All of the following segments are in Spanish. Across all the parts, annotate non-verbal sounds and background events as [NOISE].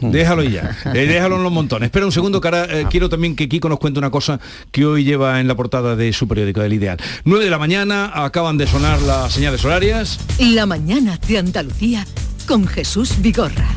Déjalo ya, eh, déjalo en los montones. Espera un segundo, que ahora eh, quiero también que Kiko nos cuente una cosa que hoy lleva en la portada de su periódico, del Ideal. 9 de la mañana, acaban de sonar las señales horarias. La mañana de Andalucía con Jesús Vigorra.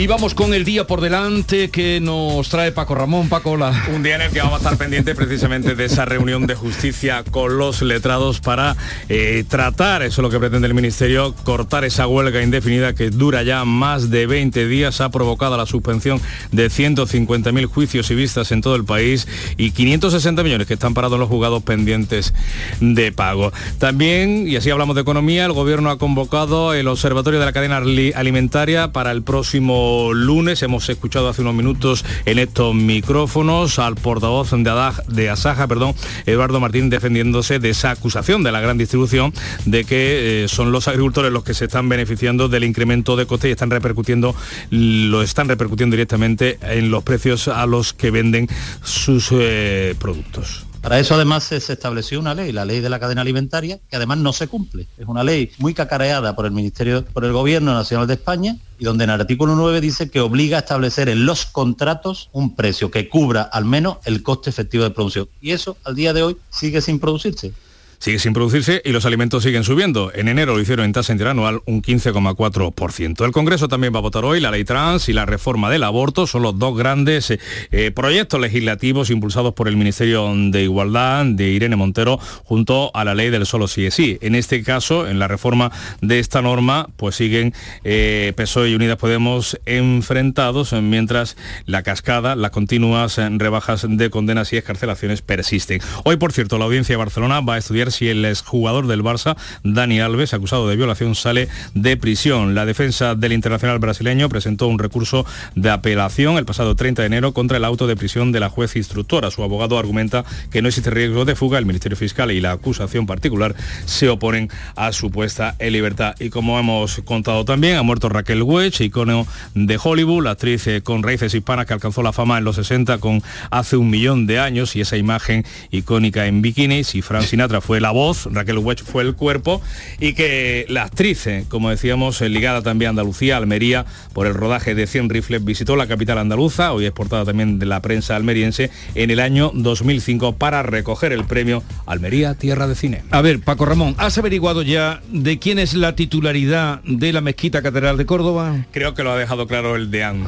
Y vamos con el día por delante que nos trae Paco Ramón. Paco, la... Un día en el que vamos a estar pendientes precisamente de esa reunión de justicia con los letrados para eh, tratar, eso es lo que pretende el Ministerio, cortar esa huelga indefinida que dura ya más de 20 días, ha provocado la suspensión de 150.000 juicios y vistas en todo el país y 560 millones que están parados los juzgados pendientes de pago. También, y así hablamos de economía, el Gobierno ha convocado el Observatorio de la Cadena Alimentaria para el próximo lunes. Hemos escuchado hace unos minutos en estos micrófonos al portavoz de, de Asaja, perdón, Eduardo Martín, defendiéndose de esa acusación de la gran distribución de que eh, son los agricultores los que se están beneficiando del incremento de coste y están repercutiendo, lo están repercutiendo directamente en los precios a los que venden sus eh, productos. Para eso además se, estableció una ley, la ley de la cadena alimentaria, que además no se cumple. Es una ley muy cacareada por el Ministerio, por el Gobierno Nacional de España, y donde en el artículo 9 dice que obliga a establecer en los contratos un precio que cubra al menos el coste efectivo de producción. Y eso al día de hoy sigue sin producirse sigue sin producirse y los alimentos siguen subiendo. En enero lo hicieron en tasa interanual un 15,4%. El Congreso también va a votar hoy la ley trans y la reforma del aborto. Son los dos grandes eh, eh, proyectos legislativos impulsados por el Ministerio de Igualdad de Irene Montero junto a la ley del solo sí es sí. En este caso, en la reforma de esta norma, pues siguen eh, PSOE y Unidas Podemos enfrentados mientras la cascada, las continuas rebajas de condenas y escarcelaciones persisten. Hoy, por cierto, la audiencia de Barcelona va a estudiar si el exjugador del Barça, Dani Alves, acusado de violación, sale de prisión. La defensa del internacional brasileño presentó un recurso de apelación el pasado 30 de enero contra el auto de prisión de la juez instructora. Su abogado argumenta que no existe riesgo de fuga. El Ministerio Fiscal y la acusación particular se oponen a su puesta en libertad. Y como hemos contado también, ha muerto Raquel Wedge, icono de Hollywood, la actriz eh, con raíces hispanas que alcanzó la fama en los 60 con hace un millón de años y esa imagen icónica en bikinis y Frank Sinatra fue la voz, Raquel Wedge fue el cuerpo y que la actriz, eh, como decíamos, eh, ligada también a Andalucía, Almería, por el rodaje de 100 rifles, visitó la capital andaluza, hoy es portada también de la prensa almeriense, en el año 2005 para recoger el premio Almería Tierra de Cine. A ver, Paco Ramón, ¿has averiguado ya de quién es la titularidad de la mezquita catedral de Córdoba? Creo que lo ha dejado claro el deán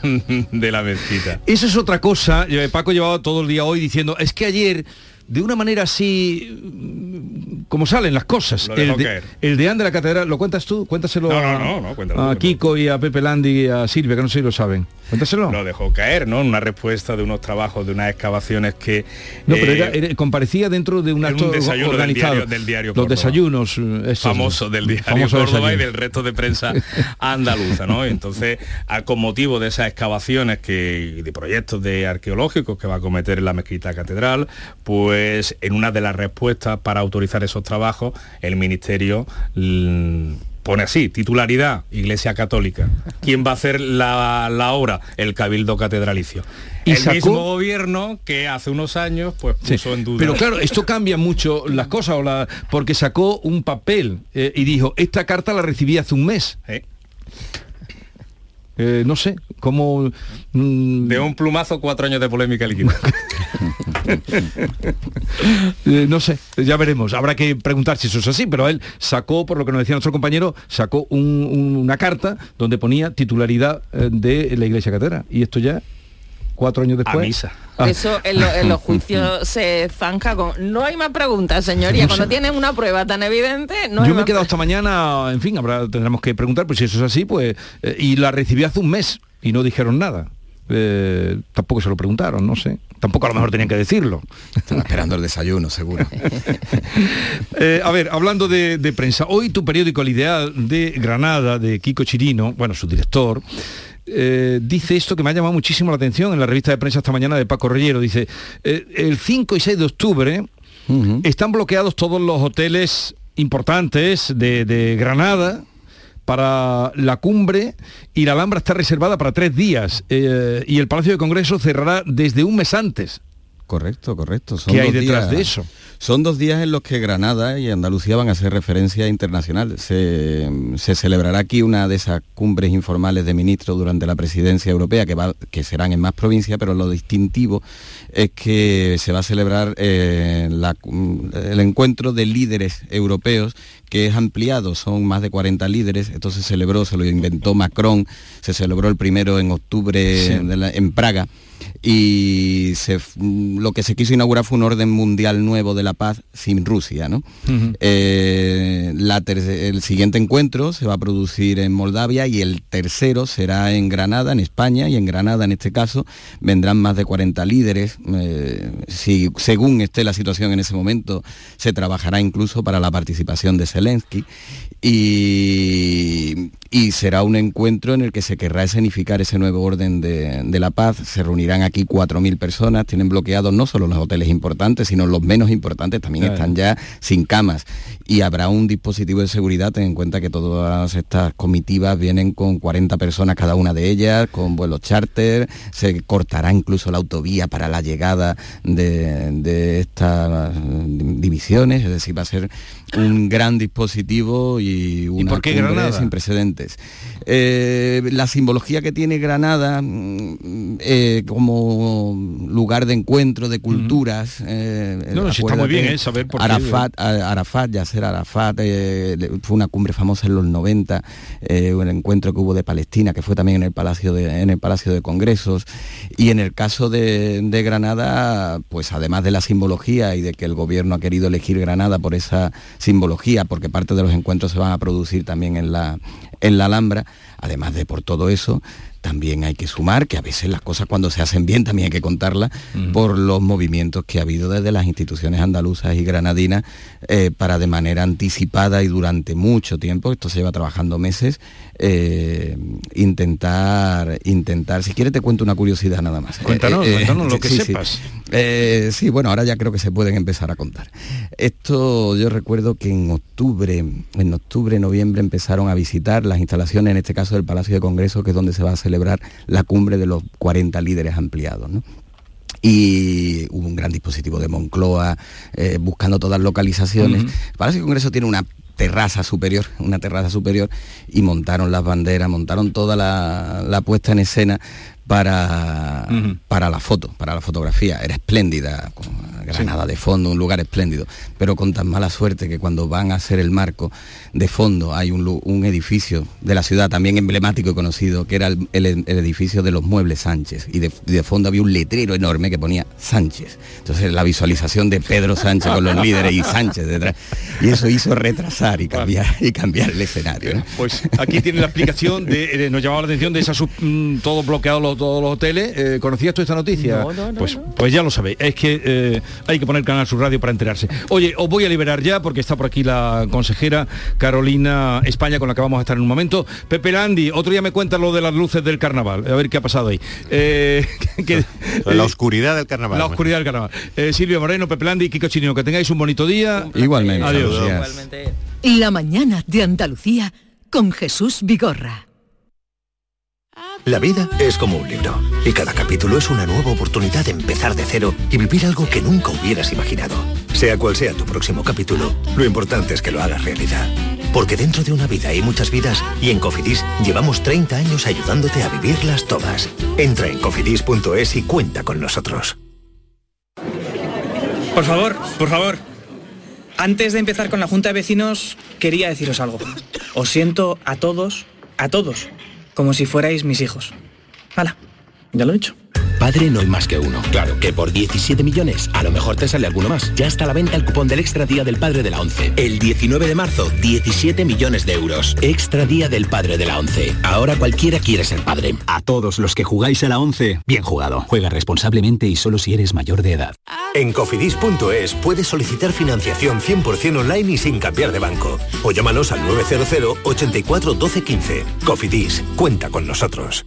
[LAUGHS] de la mezquita. Eso es otra cosa. Eh, Paco llevaba todo el día hoy diciendo, es que ayer de una manera así como salen las cosas. el, de, el deán de la catedral, ¿lo cuentas tú? Cuéntaselo a, a, Kiko y a Pepe Landi y a Silvia, que no sé si lo saben. Cuéntaselo. Lo dejó caer, ¿no? Una respuesta de unos trabajos, de unas excavaciones que... No, pero eh, comparecía dentro de un acto desayuno organizado. Del diario, Los desayunos. Eh, famoso del diario famoso Córdoba y del resto de prensa [LAUGHS] andaluza, ¿no? Entonces, con motivo de esas excavaciones que, de proyectos de arqueológicos que va a cometer la mezquita catedral, pues pues en una de las respuestas para autorizar esos trabajos, el Ministerio mm, pone así, titularidad, Iglesia Católica. ¿Quién va a hacer la, obra? El Cabildo Catedralicio. ¿Y el mismo gobierno que hace unos años pues puso en duda. Pero claro, esto cambia mucho las cosas, porque sacó un papel eh, y dijo, esta carta la recibí hace un mes. Eh, no sé, cómo... Mm, de un plumazo, cuatro años de polémica líquida. [LAUGHS] [LAUGHS] Eh, no sé, ya veremos. Habrá que preguntar si eso es así, pero él sacó, por lo que nos decía nuestro compañero, sacó una carta donde ponía titularidad eh, de la Iglesia Catedral. Y esto ya cuatro años después. A misa. Ah. Eso en, los juicios [LAUGHS] se zanja con... No hay más preguntas, señoría. Cuando tienen una prueba tan evidente, no Yo me he quedado esta mañana, en fin, habrá, tendremos que preguntar, pues si eso es así, pues... Eh, y la recibí hace un mes y no dijeron nada. Eh, tampoco se lo preguntaron, no sé. Tampoco a lo mejor tenían que decirlo. Están esperando el desayuno, seguro. [LAUGHS] Eh, a ver, hablando de, de, prensa, hoy tu periódico El Ideal de Granada, de Kiko Chirino, bueno, su director, eh, dice esto que me ha llamado muchísimo la atención en la revista de prensa esta mañana de Paco Reyero. Dice, el 5 y 6 de octubre están bloqueados todos los hoteles importantes de, Granada para la cumbre y la Alhambra está reservada para tres días eh, y el Palacio de Congreso cerrará desde un mes antes Correcto, correcto. ¿Qué hay detrás de eso? Son dos días en los que Granada y Andalucía van a ser referencia internacional. Se, celebrará aquí una de esas cumbres informales de ministros durante la presidencia europea, que, va, que serán en más provincias, pero lo distintivo es que se va a celebrar eh, el encuentro de líderes europeos que es ampliado, son más de 40 líderes, esto se celebró, se lo inventó Macron, se celebró el primero en octubre en Praga y lo que se quiso inaugurar fue un orden mundial nuevo de la paz sin Rusia. ¿no? Eh, el siguiente encuentro se va a producir en Moldavia y el tercero será en Granada, en España, y en Granada en este caso vendrán más de 40 líderes. Eh, si, según esté la situación en ese momento, se trabajará incluso para la participación de Zelensky y, será un encuentro en el que se querrá escenificar ese nuevo orden de, la paz. Se reunirán aquí 4.000 personas, tienen bloqueados no solo los hoteles importantes, sino los menos importantes también están ya sin camas. Y habrá un dispositivo de seguridad, ten en cuenta que todas estas comitivas vienen con 40 personas cada una de ellas, con vuelos charter, se cortará incluso la autovía para la llegada de estas divisiones, es decir, va a ser un gran dispositivo y una por qué Granada? sin precedentes. Eh, la simbología que tiene Granada mm, eh, como lugar de encuentro de culturas. Eh, no, está muy bien saber por Arafat, qué. Arafat, Yasser Arafat, fue una cumbre famosa en los 90, un encuentro que hubo de Palestina, que fue también en el Palacio de, en el Palacio de Congresos. Y en el caso de, de Granada, pues además de la simbología y de que el gobierno ha querido elegir Granada por esa simbología, porque parte de los encuentros se van a producir también en la, en la Alhambra, además de por todo eso, también hay que sumar que a veces las cosas cuando se hacen bien también hay que contarlas por los movimientos que ha habido desde las instituciones andaluzas y granadinas eh, para de manera anticipada y durante mucho tiempo, esto se lleva trabajando meses, eh, intentar, intentar, si quieres te cuento una curiosidad nada más. Cuéntanos, eh, cuéntanos lo [LAUGHS] que sepas. sí, bueno, ahora ya creo que se pueden empezar a contar. Esto yo recuerdo que en octubre, en octubre, noviembre empezaron a visitar las instalaciones, en este caso del Palacio de Congreso, que es donde se va a celebrar la cumbre de los 40 líderes ampliados. y hubo un gran dispositivo de Moncloa eh, buscando todas las localizaciones. Parece que el Congreso tiene una terraza superior, una terraza superior, y montaron las banderas, montaron toda la puesta en escena para, para la foto, para la fotografía. Era espléndida, con Granada de fondo, un lugar espléndido, pero con tan mala suerte que cuando van a hacer el marco de fondo hay un, un edificio de la ciudad también emblemático y conocido, que era el, edificio de los muebles Sánchez, y de, fondo había un letrero enorme que ponía Sánchez. Entonces la visualización de Pedro Sánchez con los líderes y Sánchez detrás, y eso hizo retrasar y cambiar, y cambiar el escenario. Pues aquí tiene la explicación, de, nos llamaba la atención de esa mm, todo bloqueado los todos los hoteles. Eh, ¿Conocías tú esta noticia? pues, pues ya lo sabéis. Es que eh, hay que poner Canal Sur Radio para enterarse. Oye, os voy a liberar ya porque está por aquí la consejera Carolina España con la que vamos a estar en un momento. Pepe Landi, otro día me cuenta lo de las luces del carnaval. A ver qué ha pasado ahí. Eh, [LAUGHS] [LAUGHS] la oscuridad del carnaval. La oscuridad del carnaval. Silvio Moreno, Pepe Landi, Kiko Chirino, que tengáis un bonito día. Igualmente. Adiós. Igualmente. La mañana de Andalucía con Jesús Vigorra. La vida es como un libro y cada capítulo es una nueva oportunidad de empezar de cero y vivir algo que nunca hubieras imaginado. Sea cual sea tu próximo capítulo, lo importante es que lo hagas realidad. Porque dentro de una vida hay muchas vidas y en Cofidis llevamos 30 años ayudándote a vivirlas todas. Entra en cofidis.es y cuenta con nosotros. Por favor, por favor. Antes de empezar con la Junta de Vecinos, quería deciros algo. Os siento a todos, a todos como si fuerais mis hijos. Hala, ya lo he hecho. Padre no hay más que uno. Claro, que por 17 millones a lo mejor te sale alguno más. Ya está a la venta el cupón del Extra Día del Padre de la ONCE. El 19 de marzo, 17 millones de euros. Extra Día del Padre de la ONCE. Ahora cualquiera quiere ser padre. A todos los que jugáis a la ONCE, bien jugado. Juega responsablemente y solo si eres mayor de edad. En cofidis.es puedes solicitar financiación 100% online y sin cambiar de banco. O llámanos al 900 84 12 15. Cofidis, cuenta con nosotros.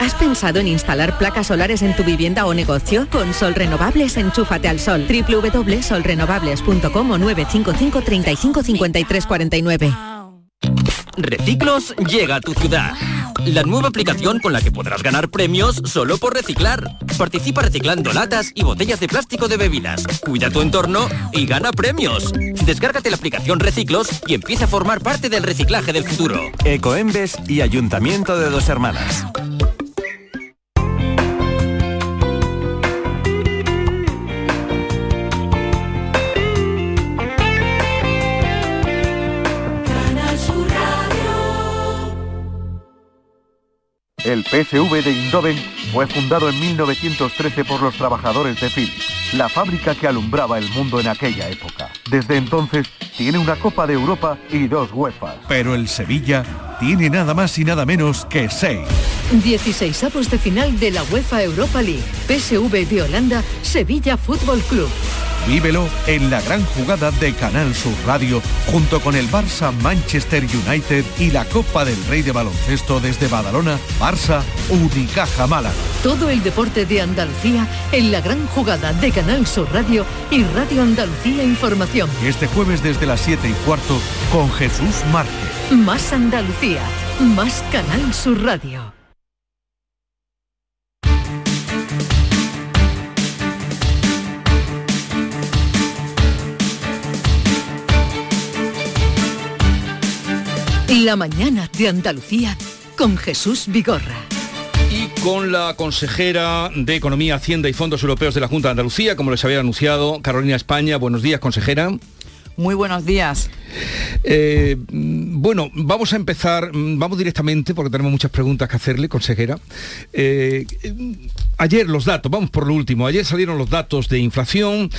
¿Has pensado en instalar placas solares en tu vivienda o negocio? Con Sol Renovables, enchúfate al sol. www.solrenovables.com o 955 35 53 49. Reciclos llega a tu ciudad. La nueva aplicación con la que podrás ganar premios solo por reciclar. Participa reciclando latas y botellas de plástico de bebidas. Cuida tu entorno y gana premios. Descárgate la aplicación Reciclos y empieza a formar parte del reciclaje del futuro. Ecoembes y Ayuntamiento de Dos Hermanas. El PSV de Indoven fue fundado en 1913 por los trabajadores de Philips, la fábrica que alumbraba el mundo en aquella época. Desde entonces tiene una Copa de Europa y dos UEFA. Pero el Sevilla tiene nada más y nada menos que seis. 16 avos de final de la UEFA Europa League. PSV de Holanda, Sevilla Fútbol Club. Vívelo en la gran jugada de Canal Sur Radio junto con el Barça Manchester United y la Copa del Rey de Baloncesto desde Badalona, Barça Unicaja Málaga. Todo el deporte de Andalucía en la gran jugada de Canal Sur Radio y Radio Andalucía Información. Este jueves desde las 7 y cuarto con Jesús Márquez. Más Andalucía, más Canal Sur Radio. La mañana de Andalucía con Jesús Vigorra. Y con la consejera de Economía, Hacienda y Fondos Europeos de la Junta de Andalucía, como les había anunciado, Carolina España. Buenos días, consejera. Muy buenos días. Eh, bueno, vamos a empezar, vamos directamente, porque tenemos muchas preguntas que hacerle, consejera. Eh, ayer los datos, vamos por lo último, ayer salieron los datos de inflación,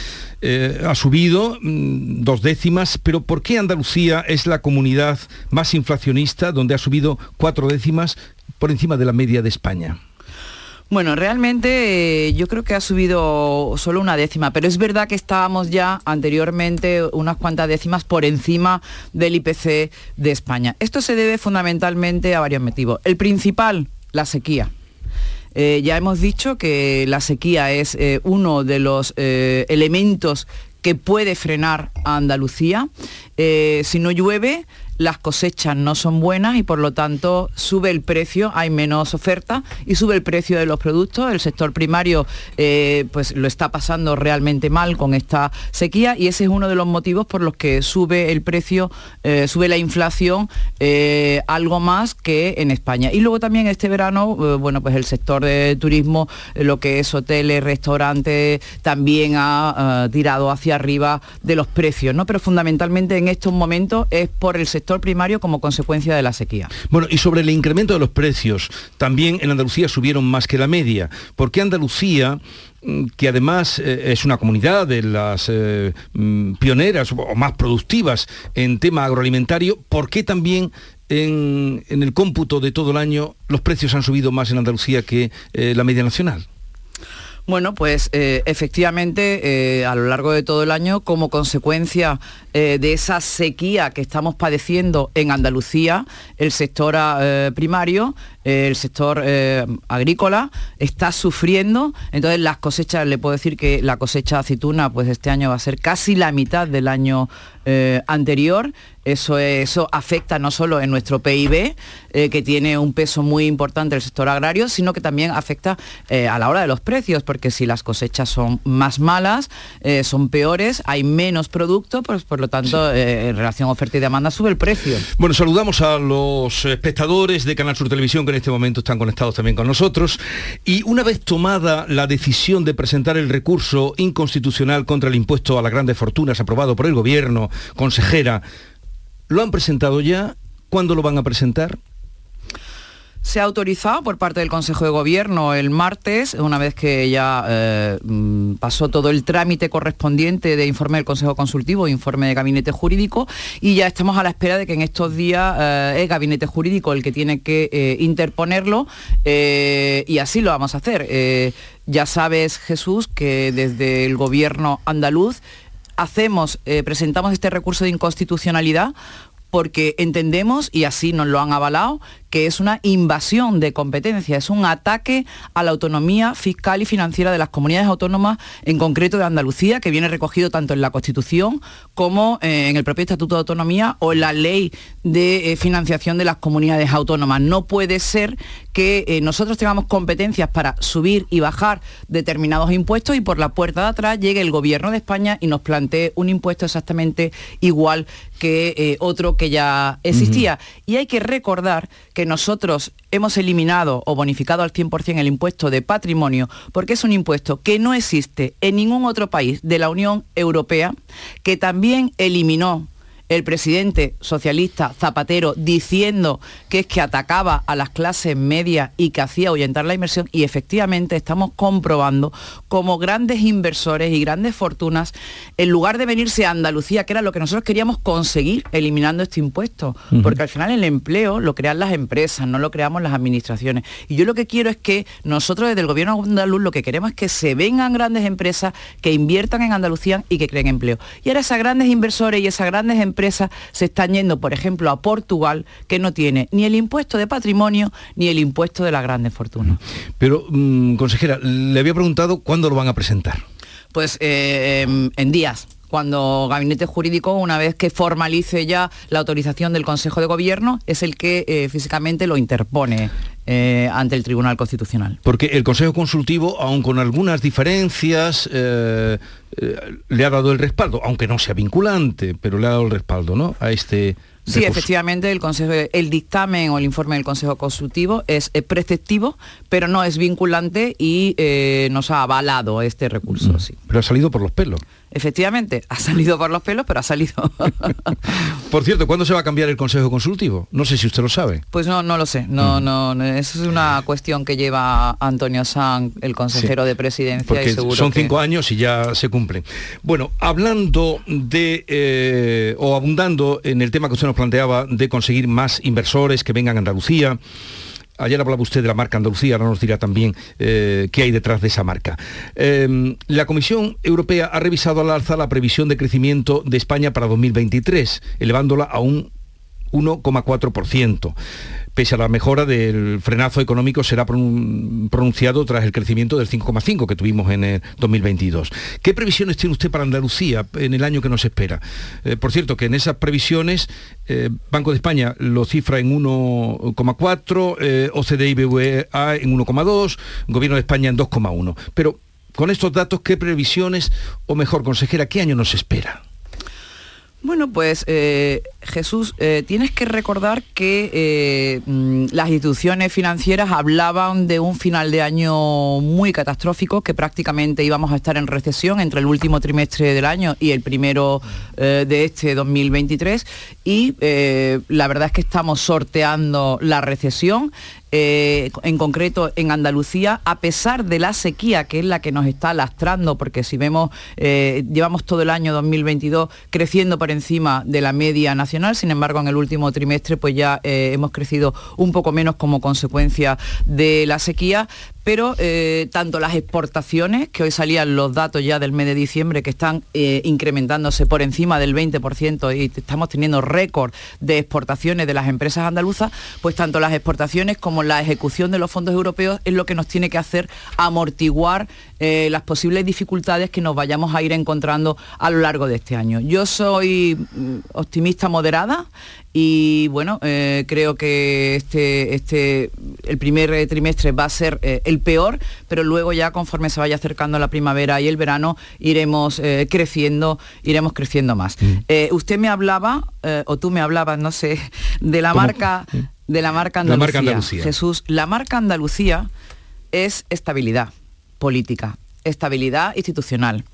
eh, ha subido mm, dos décimas, pero ¿por qué Andalucía es la comunidad más inflacionista, donde ha subido cuatro décimas por encima de la media de España? Bueno, realmente eh, yo creo que ha subido solo una décima, pero es verdad que estábamos ya anteriormente unas cuantas décimas por encima del IPC de España. Esto se debe fundamentalmente a varios motivos. El principal, la sequía. Eh, ya hemos dicho que la sequía es eh, uno de los elementos que puede frenar a Andalucía. si no llueve, las cosechas no son buenas y por lo tanto sube el precio, hay menos oferta y sube el precio de los productos. El sector primario eh, pues lo está pasando realmente mal con esta sequía y ese es uno de los motivos por los que sube el precio, eh, sube la inflación eh, algo más que en España. Y luego también este verano, bueno, pues el sector de turismo, lo que es hoteles, restaurantes, también ha tirado hacia arriba de los precios, ¿no? Pero fundamentalmente en estos momentos es por el sector primario como consecuencia de la sequía. Bueno, y sobre el incremento de los precios, también en Andalucía subieron más que la media. ¿Por qué Andalucía mm, que además eh, es una comunidad de las eh, mm, pioneras o más productivas en tema agroalimentario, ¿por qué también en, el cómputo de todo el año los precios han subido más en Andalucía que eh, la media nacional? Bueno, pues efectivamente a lo largo de todo el año, como consecuencia eh, de esa sequía que estamos padeciendo en Andalucía, el sector eh, primario, eh, el sector agrícola está sufriendo, entonces las cosechas, le puedo decir que la cosecha de aceituna pues este año va a ser casi la mitad del año anterior, eso, eso afecta no solo en nuestro PIB, que tiene un peso muy importante el sector agrario, sino que también afecta a la hora de los precios, porque si las cosechas son más malas, son peores, hay menos producto, pues por lo tanto, eh, en relación a oferta y demanda, sube el precio. Bueno, saludamos a los espectadores de Canal Sur Televisión que en este momento están conectados también con nosotros. Y una vez tomada la decisión de presentar el recurso inconstitucional contra el impuesto a las grandes fortunas aprobado por el Gobierno, consejera, ¿lo han presentado ya? ¿Cuándo lo van a presentar? se ha autorizado por parte del Consejo de Gobierno el martes, una vez que ya eh, mm, pasó todo el trámite correspondiente de informe del Consejo Consultivo, informe de Gabinete Jurídico, y ya estamos a la espera de que en estos días eh, es Gabinete Jurídico el que tiene que eh, interponerlo, y así lo vamos a hacer. ya sabes, Jesús, que desde el Gobierno andaluz hacemos, presentamos este recurso de inconstitucionalidad porque entendemos, y así nos lo han avalado, que es una invasión de competencia, es un ataque a la autonomía fiscal y financiera de las comunidades autónomas, en concreto de Andalucía, que viene recogido tanto en la Constitución como eh, en el propio Estatuto de Autonomía o en la Ley de eh, Financiación de las Comunidades Autónomas. No puede ser que eh, nosotros tengamos competencias para subir y bajar determinados impuestos y por la puerta de atrás llegue el Gobierno de España y nos plantee un impuesto exactamente igual que otro que ya existía. Y hay que recordar que nosotros hemos eliminado o bonificado al 100% el impuesto de patrimonio porque es un impuesto que no existe en ningún otro país de la Unión Europea, que también eliminó el presidente socialista Zapatero diciendo que es que atacaba a las clases medias y que hacía ahuyentar la inversión y efectivamente estamos comprobando como grandes inversores y grandes fortunas, en lugar de venirse a Andalucía, que era lo que nosotros queríamos conseguir eliminando este impuesto, porque al final el empleo lo crean las empresas, no lo creamos las administraciones. Y yo lo que quiero es que nosotros desde el gobierno andaluz lo que queremos es que se vengan grandes empresas que inviertan en Andalucía y que creen empleo. Y ahora esas grandes inversores y esas grandes empresas empresas se están yendo, por ejemplo, a Portugal, que no tiene ni el impuesto de patrimonio ni el impuesto de la grandes fortuna. Pero, mm, consejera, le había preguntado cuándo lo van a presentar. Pues eh, em, en días cuando Gabinete Jurídico, una vez que formalice ya la autorización del Consejo de Gobierno, es el que eh, físicamente lo interpone eh, ante el Tribunal Constitucional. Porque el Consejo Consultivo, aun con algunas diferencias, eh, le ha dado el respaldo, aunque no sea vinculante, pero le ha dado el respaldo ¿no? a este Sí, efectivamente, el, consejo, el dictamen o el informe del Consejo Consultivo es, preceptivo, pero no es vinculante y nos ha avalado este recurso. Mm. Sí. Pero ha salido por los pelos. Efectivamente, ha salido por los pelos, pero ha salido. [LAUGHS] por cierto, ¿cuándo se va a cambiar el Consejo Consultivo? No sé si usted lo sabe. Pues no, no lo sé. No, no, eso es una cuestión que lleva Antonio San, el consejero de presidencia. Porque son cinco años y ya se cumplen. Bueno, hablando de, eh, o abundando en el tema que usted nos planteaba de conseguir más inversores que vengan a Andalucía, Ayer hablaba usted de la marca Andalucía, ahora nos dirá también eh, qué hay detrás de esa marca. Em, la Comisión Europea ha revisado al alza la previsión de crecimiento de España para 2023, elevándola a un 1,4% pese a la mejora del frenazo económico, será pronunciado tras el crecimiento del 5,5 que tuvimos en el 2022. ¿Qué previsiones tiene usted para Andalucía en el año que nos espera? Eh, por cierto, que en esas previsiones eh, Banco de España lo cifra en 1,4, eh, OCDE y BVA en 1,2, Gobierno de España en 2,1. Pero con estos datos, ¿qué previsiones, o mejor, consejera, qué año nos espera? Bueno, pues eh, Jesús, eh, tienes que recordar que eh, mm, las instituciones financieras hablaban de un final de año muy catastrófico, que prácticamente íbamos a estar en recesión entre el último trimestre del año y el primero de este 2023. Y la verdad es que estamos sorteando la recesión. Eh, en concreto en Andalucía, a pesar de la sequía que es la que nos está lastrando, porque si vemos, eh, llevamos todo el año 2022 creciendo por encima de la media nacional, sin embargo en el último trimestre pues ya eh, hemos crecido un poco menos como consecuencia de la sequía, pero tanto las exportaciones, que hoy salían los datos ya del mes de diciembre, que están incrementándose por encima del 20% y estamos teniendo récord de exportaciones de las empresas andaluzas, pues tanto las exportaciones como la ejecución de los fondos europeos es lo que nos tiene que hacer amortiguar eh, las posibles dificultades que nos vayamos a ir encontrando a lo largo de este año. Yo soy mm, optimista moderada, y bueno, eh, creo que este, este, el primer trimestre va a ser eh, el peor, pero luego ya conforme se vaya acercando la primavera y el verano iremos creciendo, iremos creciendo más. Mm. usted me hablaba, o tú me hablabas, no sé, de la marca de la marca Andalucía. La marca Andalucía. Jesús, la marca Andalucía es estabilidad política, estabilidad institucional,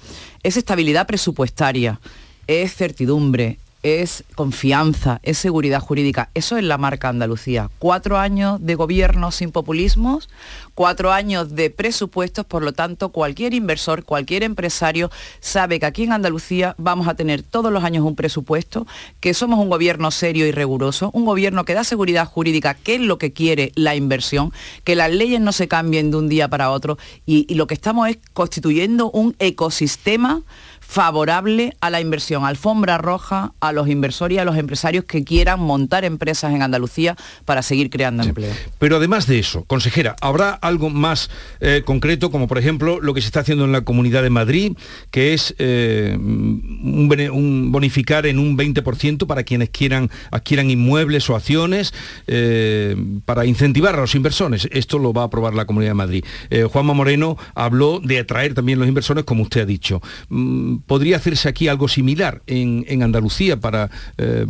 es estabilidad presupuestaria, es certidumbre, es confianza, es seguridad jurídica. Eso es la marca Andalucía. Cuatro años de gobierno sin populismos, cuatro años de presupuestos, por lo tanto, cualquier inversor, cualquier empresario sabe que aquí en Andalucía vamos a tener todos los años un presupuesto, que somos un gobierno serio y riguroso, un gobierno que da seguridad jurídica, que es lo que quiere la inversión, que las leyes no se cambien de un día para otro y, y lo que estamos es constituyendo un ecosistema favorable a la inversión, alfombra roja a los inversores y a los empresarios que quieran montar empresas en Andalucía para seguir creando empleo. Pero además de eso, consejera, ¿habrá algo más eh, concreto, como por ejemplo lo que se está haciendo en la Comunidad de Madrid, que es eh, un, bonificar en un 20% para quienes quieran adquieran inmuebles o acciones eh, para incentivar a los inversores? Esto lo va a aprobar la Comunidad de Madrid. Juanma Moreno habló de atraer también los inversores, como usted ha dicho. Mm, ¿Podría hacerse aquí algo similar en, en Andalucía para eh,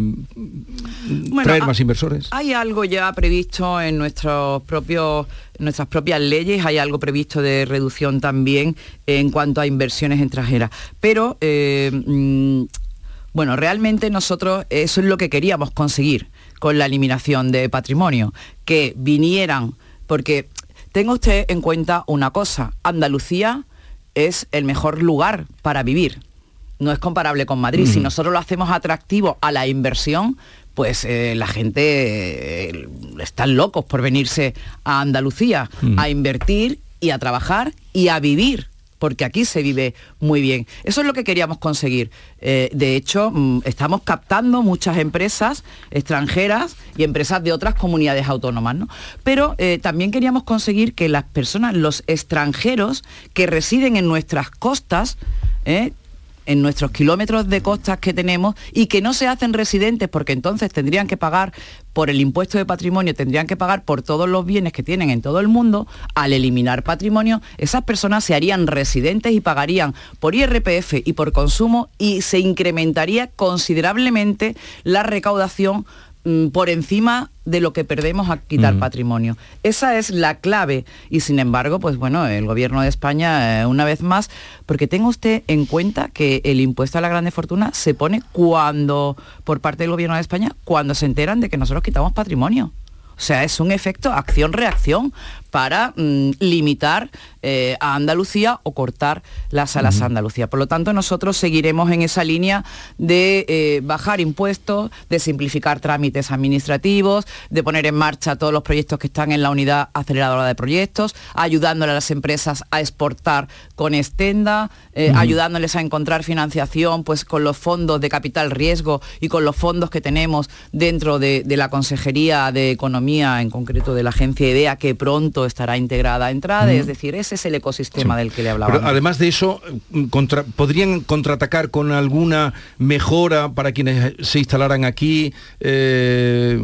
traer más inversores? Hay algo ya previsto en nuestros propios nuestras propias leyes, hay algo previsto de reducción también en cuanto a inversiones extranjeras. Pero eh, mm, bueno, realmente nosotros eso es lo que queríamos conseguir con la eliminación de patrimonio, que vinieran, porque tenga usted en cuenta una cosa, Andalucía es el mejor lugar para vivir. No es comparable con Madrid. Si nosotros lo hacemos atractivo a la inversión, pues eh, la gente eh, están locos por venirse a Andalucía Mm. a invertir y a trabajar y a vivir porque aquí se vive muy bien. Eso es lo que queríamos conseguir. Eh, de hecho, mm, estamos captando muchas empresas extranjeras y empresas de otras comunidades autónomas, ¿no? Pero eh, también queríamos conseguir que las personas, los extranjeros que residen en nuestras costas, ¿eh? En nuestros kilómetros de costas que tenemos y que no se hacen residentes porque entonces tendrían que pagar por el impuesto de patrimonio, tendrían que pagar por todos los bienes que tienen en todo el mundo, al eliminar patrimonio, esas personas se harían residentes y pagarían por IRPF y por consumo y se incrementaría considerablemente la recaudación por encima de lo que perdemos a quitar Mm. patrimonio. Esa es la clave y sin embargo, pues bueno, el gobierno de España eh, una vez más, porque tenga usted en cuenta que el impuesto a la grande fortuna se pone cuando por parte del gobierno de España cuando se enteran de que nosotros quitamos patrimonio. O sea, es un efecto acción-reacción para mm, limitar eh, a Andalucía o cortar las alas a Andalucía. Por lo tanto, nosotros seguiremos en esa línea de eh, bajar impuestos, de simplificar trámites administrativos, de poner en marcha todos los proyectos que están en la unidad aceleradora de proyectos, ayudándole a las empresas a exportar con Estenda, eh, ayudándoles a encontrar financiación pues con los fondos de capital riesgo y con los fondos que tenemos dentro de, de la Consejería de Economía, en concreto de la agencia IDEA, que pronto estará integrada a entrada. Es decir, ese es el ecosistema del que le hablaba. Pero además de eso, mm, contra- ¿podrían contraatacar con alguna mejora para quienes se instalaran aquí, eh,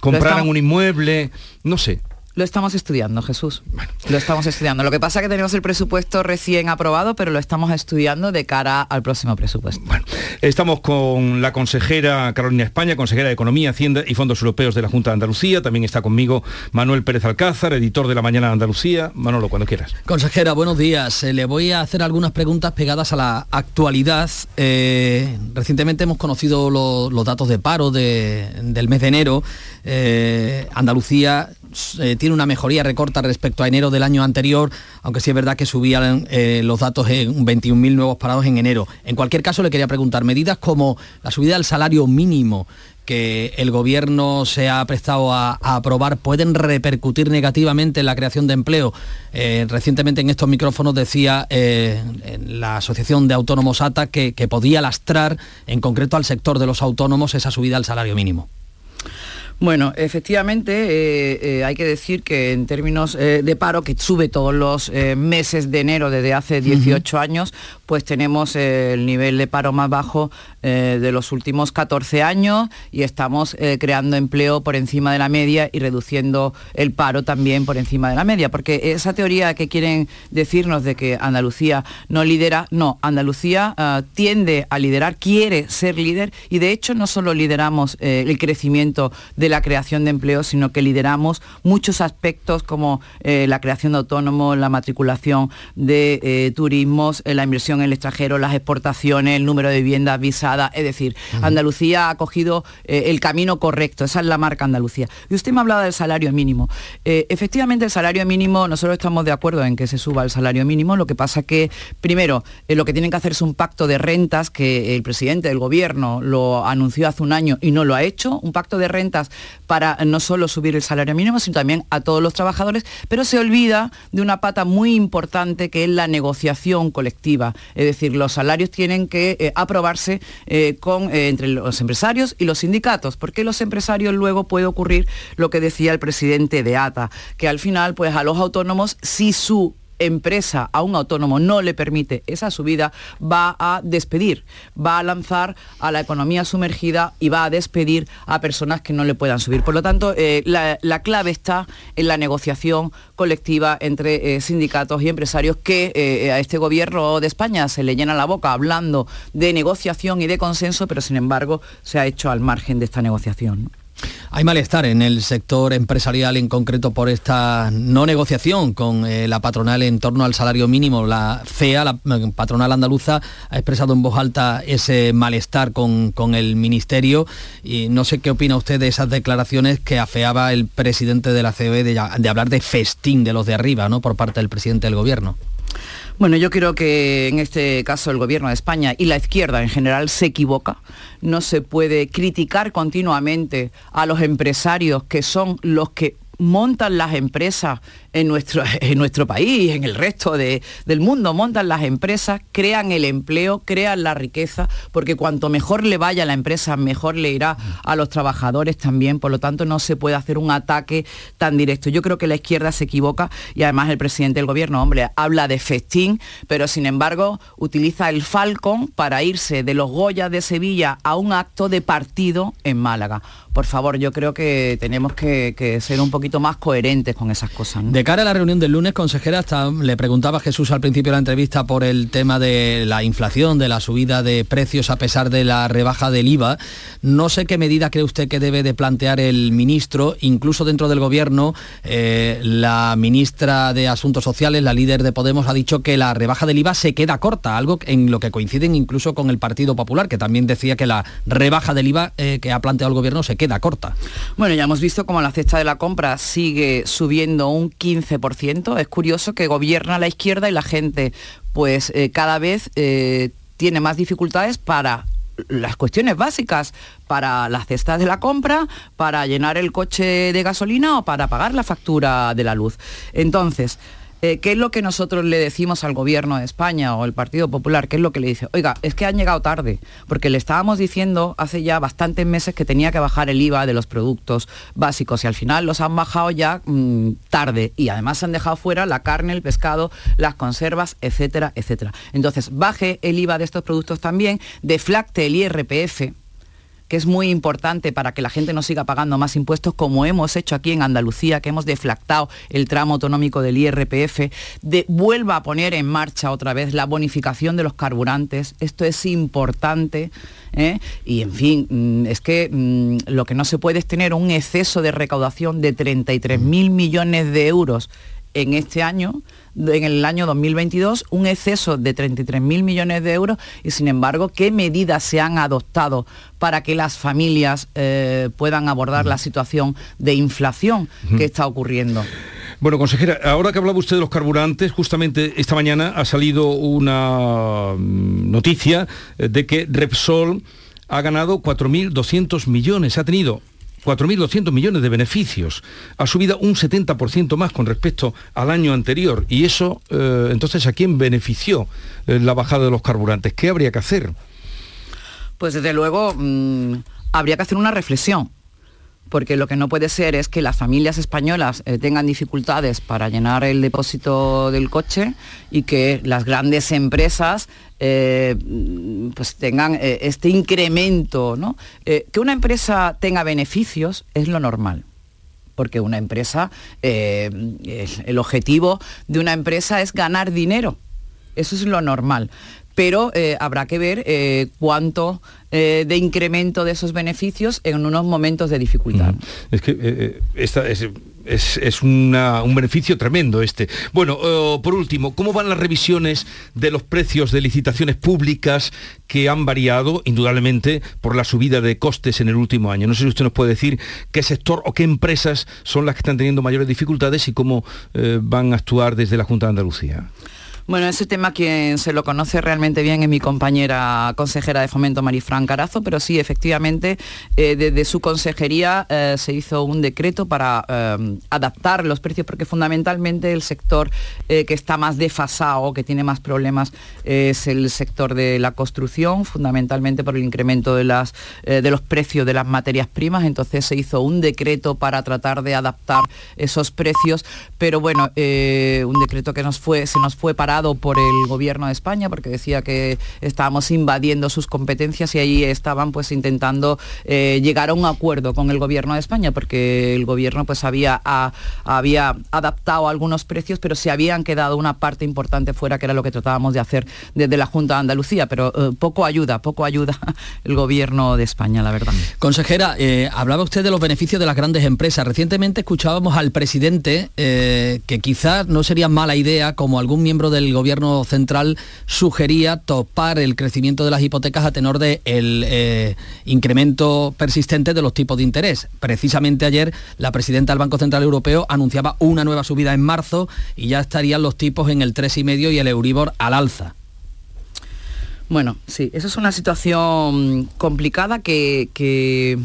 compraran estamos- un inmueble? No sé. Lo estamos estudiando, Jesús. Lo estamos estudiando. Lo que pasa es que tenemos el presupuesto recién aprobado, pero lo estamos estudiando de cara al próximo presupuesto. Estamos con la consejera Carolina España, consejera de Economía, Hacienda y Fondos Europeos de la Junta de Andalucía. También está conmigo Manuel Pérez Alcázar, editor de La Mañana de Andalucía. Manolo, cuando quieras. Consejera, buenos días. Eh, le voy a hacer algunas preguntas pegadas a la actualidad. Eh, recientemente hemos conocido lo- los datos de paro de- del mes de enero. Eh, Andalucía eh, tiene una mejoría, recorta respecto a enero del año anterior, aunque sí es verdad que subían eh, los datos en 21.000 nuevos parados en enero. En cualquier caso, le quería preguntar, medidas como la subida del salario mínimo, que el gobierno se ha prestado a, aprobar pueden repercutir negativamente en la creación de empleo. Eh, recientemente en estos micrófonos decía la Asociación de Autónomos ATA que, que podía lastrar en concreto al sector de los autónomos esa subida al salario mínimo. Bueno, efectivamente eh, eh, hay que decir que en términos eh, de paro, que sube todos los meses de enero desde hace 18 años, pues tenemos el nivel de paro más bajo de los últimos 14 años y estamos creando empleo por encima de la media y reduciendo el paro también por encima de la media, porque esa teoría que quieren decirnos de que Andalucía no lidera, no, Andalucía ah, tiende a liderar, quiere ser líder y de hecho no solo lideramos el crecimiento de la creación de empleo, sino que lideramos muchos aspectos como eh, la creación de autónomos, la matriculación de eh, turismos, la inversión en el extranjero, las exportaciones, el número de viviendas visadas. Es decir, Andalucía ha cogido el camino correcto. Esa es la marca Andalucía. Y usted me ha hablado del salario mínimo. efectivamente, el salario mínimo, nosotros estamos de acuerdo en que se suba el salario mínimo. Lo que pasa que, primero, lo que tienen que hacer es un pacto de rentas que el presidente del gobierno lo anunció hace un año y no lo ha hecho, un pacto de rentas para no solo subir el salario mínimo, sino también a todos los trabajadores, pero se olvida de una pata muy importante que es la negociación colectiva. Es decir, los salarios tienen que eh, aprobarse eh, con, eh, entre los empresarios y los sindicatos, porque los empresarios luego puede ocurrir lo que decía el presidente de ATA, que al final, pues a los autónomos, si su empresa a un autónomo no le permite esa subida, va a despedir, va a lanzar a la economía sumergida y va a despedir a personas que no le puedan subir. Por lo tanto, eh, la, clave está en la negociación colectiva entre eh, sindicatos y empresarios que eh, a este gobierno de España se le llena la boca hablando de negociación y de consenso, pero sin embargo se ha hecho al margen de esta negociación. Hay malestar en el sector empresarial en concreto por esta no negociación con eh, la patronal en torno al salario mínimo. La CEA, la eh, patronal andaluza, ha expresado en voz alta ese malestar con, el Ministerio y no sé qué opina usted de esas declaraciones que afeaba el presidente de la COE de, de hablar de festín de los de arriba, ¿no? por parte del presidente del Gobierno. Bueno, yo creo que en este caso el gobierno de España y la izquierda en general se equivoca. No se puede criticar continuamente a los empresarios que son los que montan las empresas en nuestro, [LAUGHS] en nuestro país, en el resto del mundo, montan las empresas, crean el empleo, crean la riqueza, porque cuanto mejor le vaya a la empresa, mejor le irá a los trabajadores también, por lo tanto no se puede hacer un ataque tan directo. Yo creo que la izquierda se equivoca y además el presidente del gobierno, hombre, habla de festín, pero sin embargo utiliza el Falcon para irse de los Goya de Sevilla a un acto de partido en Málaga. Por favor, yo creo que tenemos que, ser un poquito más coherentes con esas cosas. De cara a la reunión del lunes, consejera, hasta le preguntaba Jesús al principio de la entrevista por el tema de la inflación, de la subida de precios a pesar de la rebaja del IVA. No sé qué medida cree usted que debe de plantear el ministro, incluso dentro del gobierno, eh, la ministra de Asuntos Sociales, la líder de Podemos, ha dicho que la rebaja del IVA se queda corta, algo en lo que coinciden incluso con el Partido Popular, que también decía que la rebaja del IVA eh, que ha planteado el gobierno se queda corta. Bueno, ya hemos visto cómo la cesta de la compra sigue subiendo un 15%. Es curioso que gobierna la izquierda y la gente pues eh, cada vez eh, tiene más dificultades para las cuestiones básicas para las cestas de la compra, para llenar el coche de gasolina o para pagar la factura de la luz. Entonces, eh, ¿qué es lo que nosotros le decimos al gobierno de España o el Partido Popular? ¿Qué es lo que le dice? Oiga, es que han llegado tarde, porque le estábamos diciendo hace ya bastantes meses que tenía que bajar el IVA de los productos básicos y al final los han bajado ya mm, tarde y además han dejado fuera la carne, el pescado, las conservas, etcétera, etcétera. Entonces, baje el IVA de estos productos también, deflacte el IRPF, que es muy importante para que la gente no siga pagando más impuestos, como hemos hecho aquí en Andalucía, que hemos deflactado el tramo autonómico del IRPF, vuelva a poner en marcha otra vez la bonificación de los carburantes. Esto es importante. ¿eh? Y en fin, mm, es que mm, lo que no se puede es tener un exceso de recaudación de 33 mil millones de euros en este año en el año 2022 un exceso de 33.000 millones de euros y sin embargo, ¿qué medidas se han adoptado para que las familias eh, puedan abordar la situación de inflación que está ocurriendo? Bueno, consejera, ahora que hablaba usted de los carburantes, justamente esta mañana ha salido una mm, noticia eh, de que Repsol ha ganado 4.200 millones, ha tenido 4.200 millones de beneficios. Ha subido un 70% más con respecto al año anterior. Y eso, eh, entonces, ¿a quién benefició eh, la bajada de los carburantes? ¿Qué habría que hacer? Pues desde luego mm, habría que hacer una reflexión porque lo que no puede ser es que las familias españolas eh, tengan dificultades para llenar el depósito del coche y que las grandes empresas eh, pues tengan eh, este incremento. ¿no? que una empresa tenga beneficios es lo normal porque una empresa, el objetivo de una empresa es ganar dinero. Eso es lo normal. Pero eh, habrá que ver eh, cuánto eh, de incremento de esos beneficios en unos momentos de dificultad. Es que es, un beneficio tremendo este. Bueno, por último, ¿cómo van las revisiones de los precios de licitaciones públicas que han variado indudablemente por la subida de costes en el último año? No sé si usted nos puede decir qué sector o qué empresas son las que están teniendo mayores dificultades y cómo van a actuar desde la Junta de Andalucía. Bueno, ese tema quien se lo conoce realmente bien es mi compañera consejera de fomento Marifran Carazo, pero sí, efectivamente, eh, desde su consejería eh, se hizo un decreto para eh, adaptar los precios, porque fundamentalmente el sector que está más desfasado, que tiene más problemas, es el sector de la construcción, fundamentalmente por el incremento de, las, de los precios de las materias primas. Entonces se hizo un decreto para tratar de adaptar esos precios, pero bueno, un decreto que nos fue, se nos fue por el gobierno de España porque decía que estábamos invadiendo sus competencias y ahí estaban pues intentando eh, llegar a un acuerdo con el gobierno de España porque el gobierno pues había, había adaptado algunos precios pero se habían quedado una parte importante fuera que era lo que tratábamos de hacer desde la Junta de Andalucía pero eh, poco ayuda, poco ayuda [LAUGHS] el gobierno de España la verdad. Consejera, eh, hablaba usted de los beneficios de las grandes empresas. Recientemente escuchábamos al presidente que quizás no sería mala idea como algún miembro del el gobierno central sugería topar el crecimiento de las hipotecas a tenor del el eh, incremento persistente de los tipos de interés. Precisamente ayer la presidenta del Banco Central Europeo anunciaba una nueva subida en marzo y ya estarían los tipos en el 3,5 y el Euribor al alza. Bueno, sí, eso es una situación complicada que,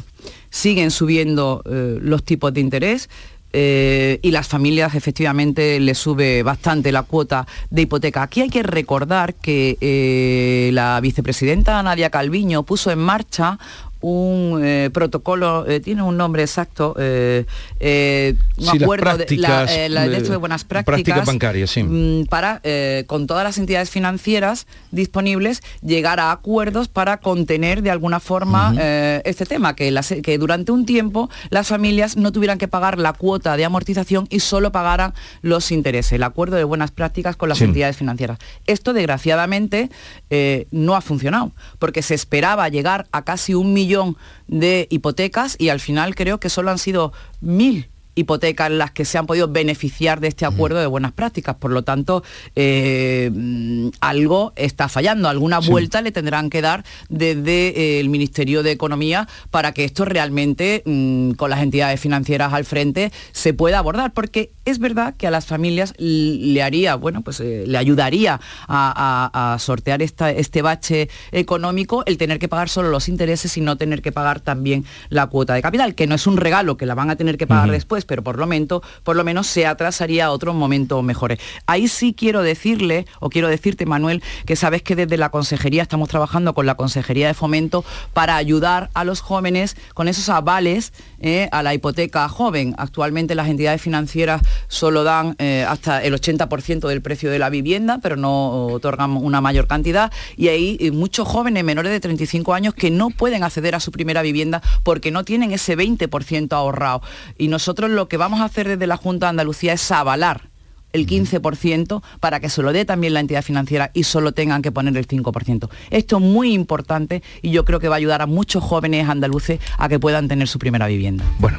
siguen subiendo eh, los tipos de interés. Eh, y las familias efectivamente le sube bastante la cuota de hipoteca. Aquí hay que recordar que eh, la vicepresidenta Nadia Calviño puso en marcha un eh, protocolo, eh, tiene un nombre exacto, eh, un acuerdo de, la, de, buenas prácticas, bancarias, sí. Mm, para, con todas las entidades financieras disponibles, llegar a acuerdos para contener de alguna forma este tema, que, que durante un tiempo las familias no tuvieran que pagar la cuota de amortización y solo pagaran los intereses, el acuerdo de buenas prácticas con las entidades financieras. Esto, desgraciadamente, no ha funcionado, porque se esperaba llegar a casi un millón de hipotecas y al final creo que solo han sido mil hipotecas las que se han podido beneficiar de este acuerdo de buenas prácticas. Por lo tanto, eh, mm, algo está fallando, alguna vuelta le tendrán que dar desde eh, el Ministerio de Economía para que esto realmente, mm, con las entidades financieras al frente, se pueda abordar. Porque es verdad que a las familias le haría, bueno, pues eh, le ayudaría a, sortear este bache económico el tener que pagar solo los intereses y no tener que pagar también la cuota de capital, que no es un regalo que la van a tener que pagar después, pero por lo, menos, por lo menos se atrasaría a otro momento mejores. Ahí sí quiero decirle, o quiero decirte, Manuel, que sabes que desde la consejería estamos trabajando con la Consejería de Fomento para ayudar a los jóvenes con esos avales eh, a la hipoteca joven. Actualmente las entidades financieras solo dan eh, hasta el 80% del precio de la vivienda, pero no otorgan una mayor cantidad. Y hay eh, muchos jóvenes menores de 35 años que no pueden acceder a su primera vivienda porque no tienen ese 20% ahorrado. Y nosotros lo que vamos a hacer desde la Junta de Andalucía es avalar el 15% para que se lo dé también la entidad financiera y solo tengan que poner el 5%. Esto es muy importante y yo creo que va a ayudar a muchos jóvenes andaluces a que puedan tener su primera vivienda. Bueno.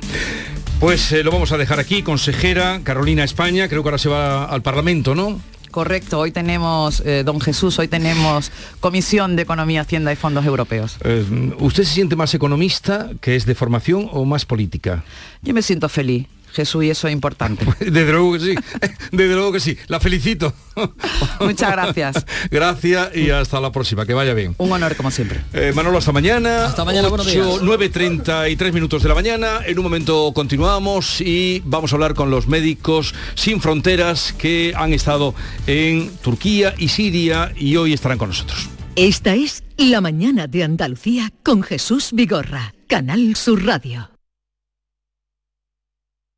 Pues eh, lo vamos a dejar aquí, consejera Carolina España, creo que ahora se va al Parlamento, ¿no? Correcto, hoy tenemos, eh, don Jesús, hoy tenemos Comisión de Economía, Hacienda y Fondos Europeos. Eh, ¿Usted se siente más economista, que es de formación, o más política? Yo me siento feliz. Jesús, y eso es importante. [LAUGHS] Desde luego que sí, [LAUGHS] desde luego que sí. La felicito. Muchas gracias. [LAUGHS] Gracias y hasta la próxima. Que vaya bien. Un honor, como siempre. Eh, Manolo, hasta mañana. Hasta mañana, buenos días. 9.33 minutos de la mañana. En un momento continuamos y vamos a hablar con los médicos sin fronteras que han estado en Turquía y Siria y hoy estarán con nosotros. Esta es La Mañana de Andalucía con Jesús Vigorra, Canal Sur Radio.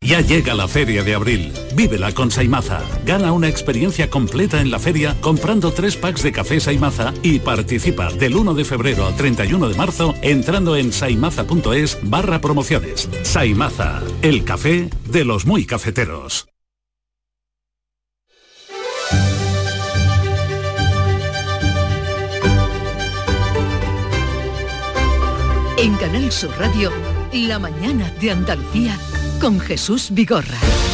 Ya llega la feria de abril. Vívela con Saimaza. Gana una experiencia completa en la feria comprando tres packs de café Saimaza y participa del 1 de febrero al 31 de marzo entrando en saimaza.es barra promociones. Saimaza, el café de los muy cafeteros. En Canal Sur Radio, la mañana de Andalucía con Jesús Vigorra.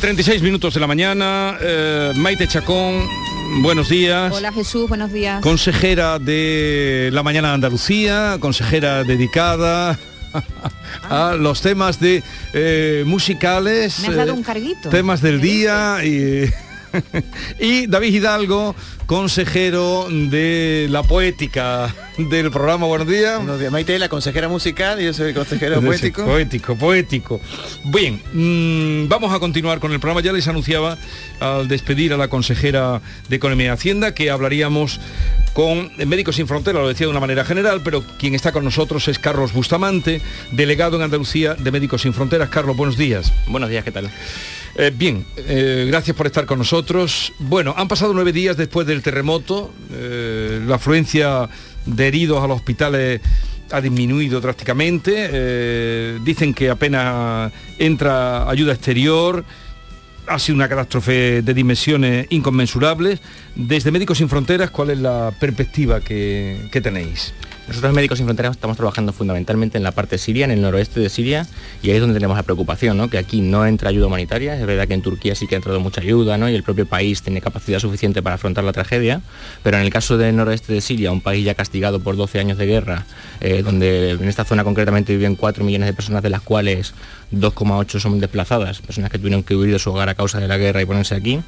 Nueve 36 minutos de la mañana. eh, Maite Chacón, buenos días. Hola Jesús, buenos días. Consejera de La Mañana de Andalucía, consejera dedicada [LAUGHS] a los temas de eh, musicales, Me has dado eh, un carguito. temas del día y, [LAUGHS] y David Hidalgo, consejero de la poética del programa. Buenos días. Buenos días. Maite, la consejera musical y yo soy el consejero poético. Poético, poético. Bien, mm, vamos a continuar con el programa. Ya les anunciaba al despedir a la consejera de Economía y Hacienda que hablaríamos con Médicos Sin Fronteras, lo decía de una manera general, pero quien está con nosotros es Carlos Bustamante, delegado en Andalucía de Médicos Sin Fronteras. Carlos, buenos días. Buenos días, ¿qué tal? Eh, bien, eh, gracias por estar con nosotros. Bueno, han pasado nueve días después del terremoto, eh, la afluencia de heridos a los hospitales ha disminuido drásticamente, eh, dicen que apenas entra ayuda exterior, ha sido una catástrofe de dimensiones inconmensurables. Desde Médicos Sin Fronteras, ¿cuál es la perspectiva que tenéis? Nosotros Médicos Sin Fronteras estamos trabajando fundamentalmente en la parte siria, en el noroeste de Siria, y ahí es donde tenemos la preocupación, ¿no? que aquí no entra ayuda humanitaria, es verdad que en Turquía sí que ha entrado mucha ayuda, ¿no? y el propio país tiene capacidad suficiente para afrontar la tragedia, pero en el caso del noroeste de Siria, un país ya castigado por 12 años de guerra, eh, donde en esta zona concretamente viven 4 millones de personas, de las cuales 2,8 son desplazadas, personas que tuvieron que huir de su hogar a causa de la guerra y ponerse aquí,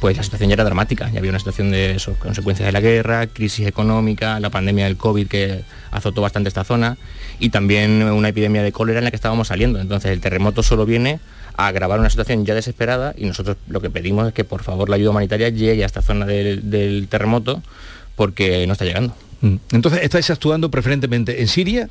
pues la situación ya era dramática, ya había una situación de consecuencias de la guerra, crisis económica, la pandemia del COVID que azotó bastante esta zona y también una epidemia de cólera en la que estábamos saliendo. Entonces el terremoto solo viene a agravar una situación ya desesperada y nosotros lo que pedimos es que por favor la ayuda humanitaria llegue a esta zona del, terremoto porque no está llegando. Mm. Entonces, estáis actuando preferentemente en Siria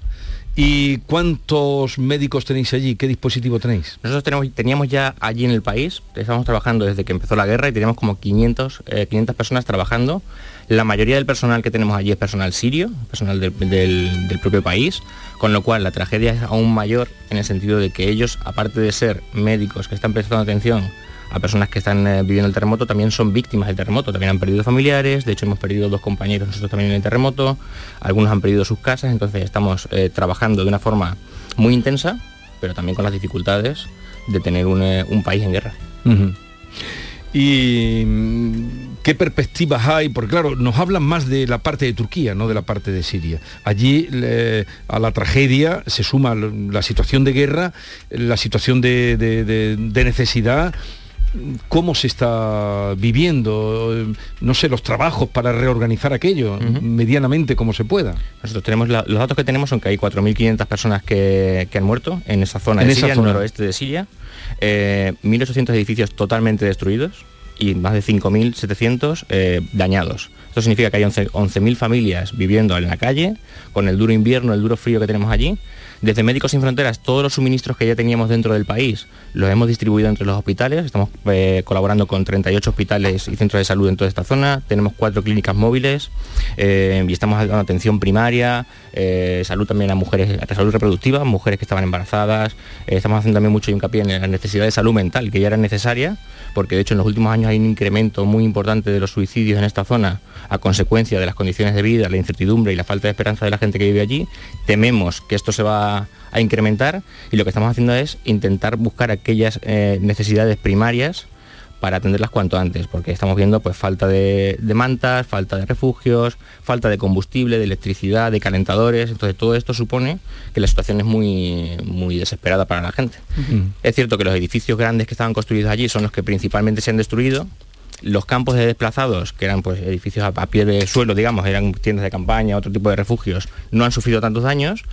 y ¿cuántos médicos tenéis allí? ¿Qué dispositivo tenéis? Nosotros teníamos ya allí en el país, estamos trabajando desde que empezó la guerra y teníamos como 500, eh, 500 personas trabajando. La mayoría del personal que tenemos allí es personal sirio, personal del propio país, con lo cual la tragedia es aún mayor en el sentido de que ellos, aparte de ser médicos que están prestando atención a personas que están eh, viviendo el terremoto, también son víctimas del terremoto, también han perdido familiares, de hecho hemos perdido dos compañeros nosotros también en el terremoto, algunos han perdido sus casas, entonces estamos eh, trabajando de una forma muy intensa, pero también con las dificultades de tener un, eh, país en guerra. Y mm, qué perspectivas hay, porque claro, nos hablan más de la parte de Turquía, no de la parte de Siria. Allí a la tragedia se suma la situación de guerra, la situación de necesidad, cómo se está viviendo, no sé, los trabajos para reorganizar aquello medianamente como se pueda. Nosotros tenemos la- los datos que tenemos son que hay 4.500 personas que, que han muerto en esa zona En de esa Siria, zona. el noroeste de Siria, eh, 1.800 edificios totalmente destruidos y más de 5.700 eh, dañados. Esto significa que hay 11 11.000 familias viviendo en la calle, con el duro invierno, el duro frío que tenemos allí. Desde Médicos Sin Fronteras, todos los suministros que ya teníamos dentro del país los hemos distribuido entre los hospitales. Estamos eh, colaborando con 38 hospitales y centros de salud en toda esta zona. Tenemos cuatro clínicas móviles eh, y estamos dando atención primaria, eh, salud también a mujeres, a salud reproductiva, mujeres que estaban embarazadas. Estamos haciendo también mucho hincapié en la necesidad de salud mental, que ya era necesaria, porque de hecho en los últimos años hay un incremento muy importante de los suicidios en esta zona a consecuencia de las condiciones de vida, la incertidumbre y la falta de esperanza de la gente que vive allí. Tememos que esto se va a incrementar y lo que estamos haciendo es intentar buscar aquellas eh, necesidades primarias para atenderlas cuanto antes, porque estamos viendo pues falta de, de mantas, falta de refugios, falta de combustible, de electricidad, de calentadores, entonces todo esto supone que la situación es muy, muy desesperada para la gente. Es cierto que los edificios grandes que estaban construidos allí son los que principalmente se han destruido. Los campos de desplazados, que eran pues edificios a, a pie de suelo, digamos, eran tiendas de campaña, otro tipo de refugios, no han sufrido tantos daños,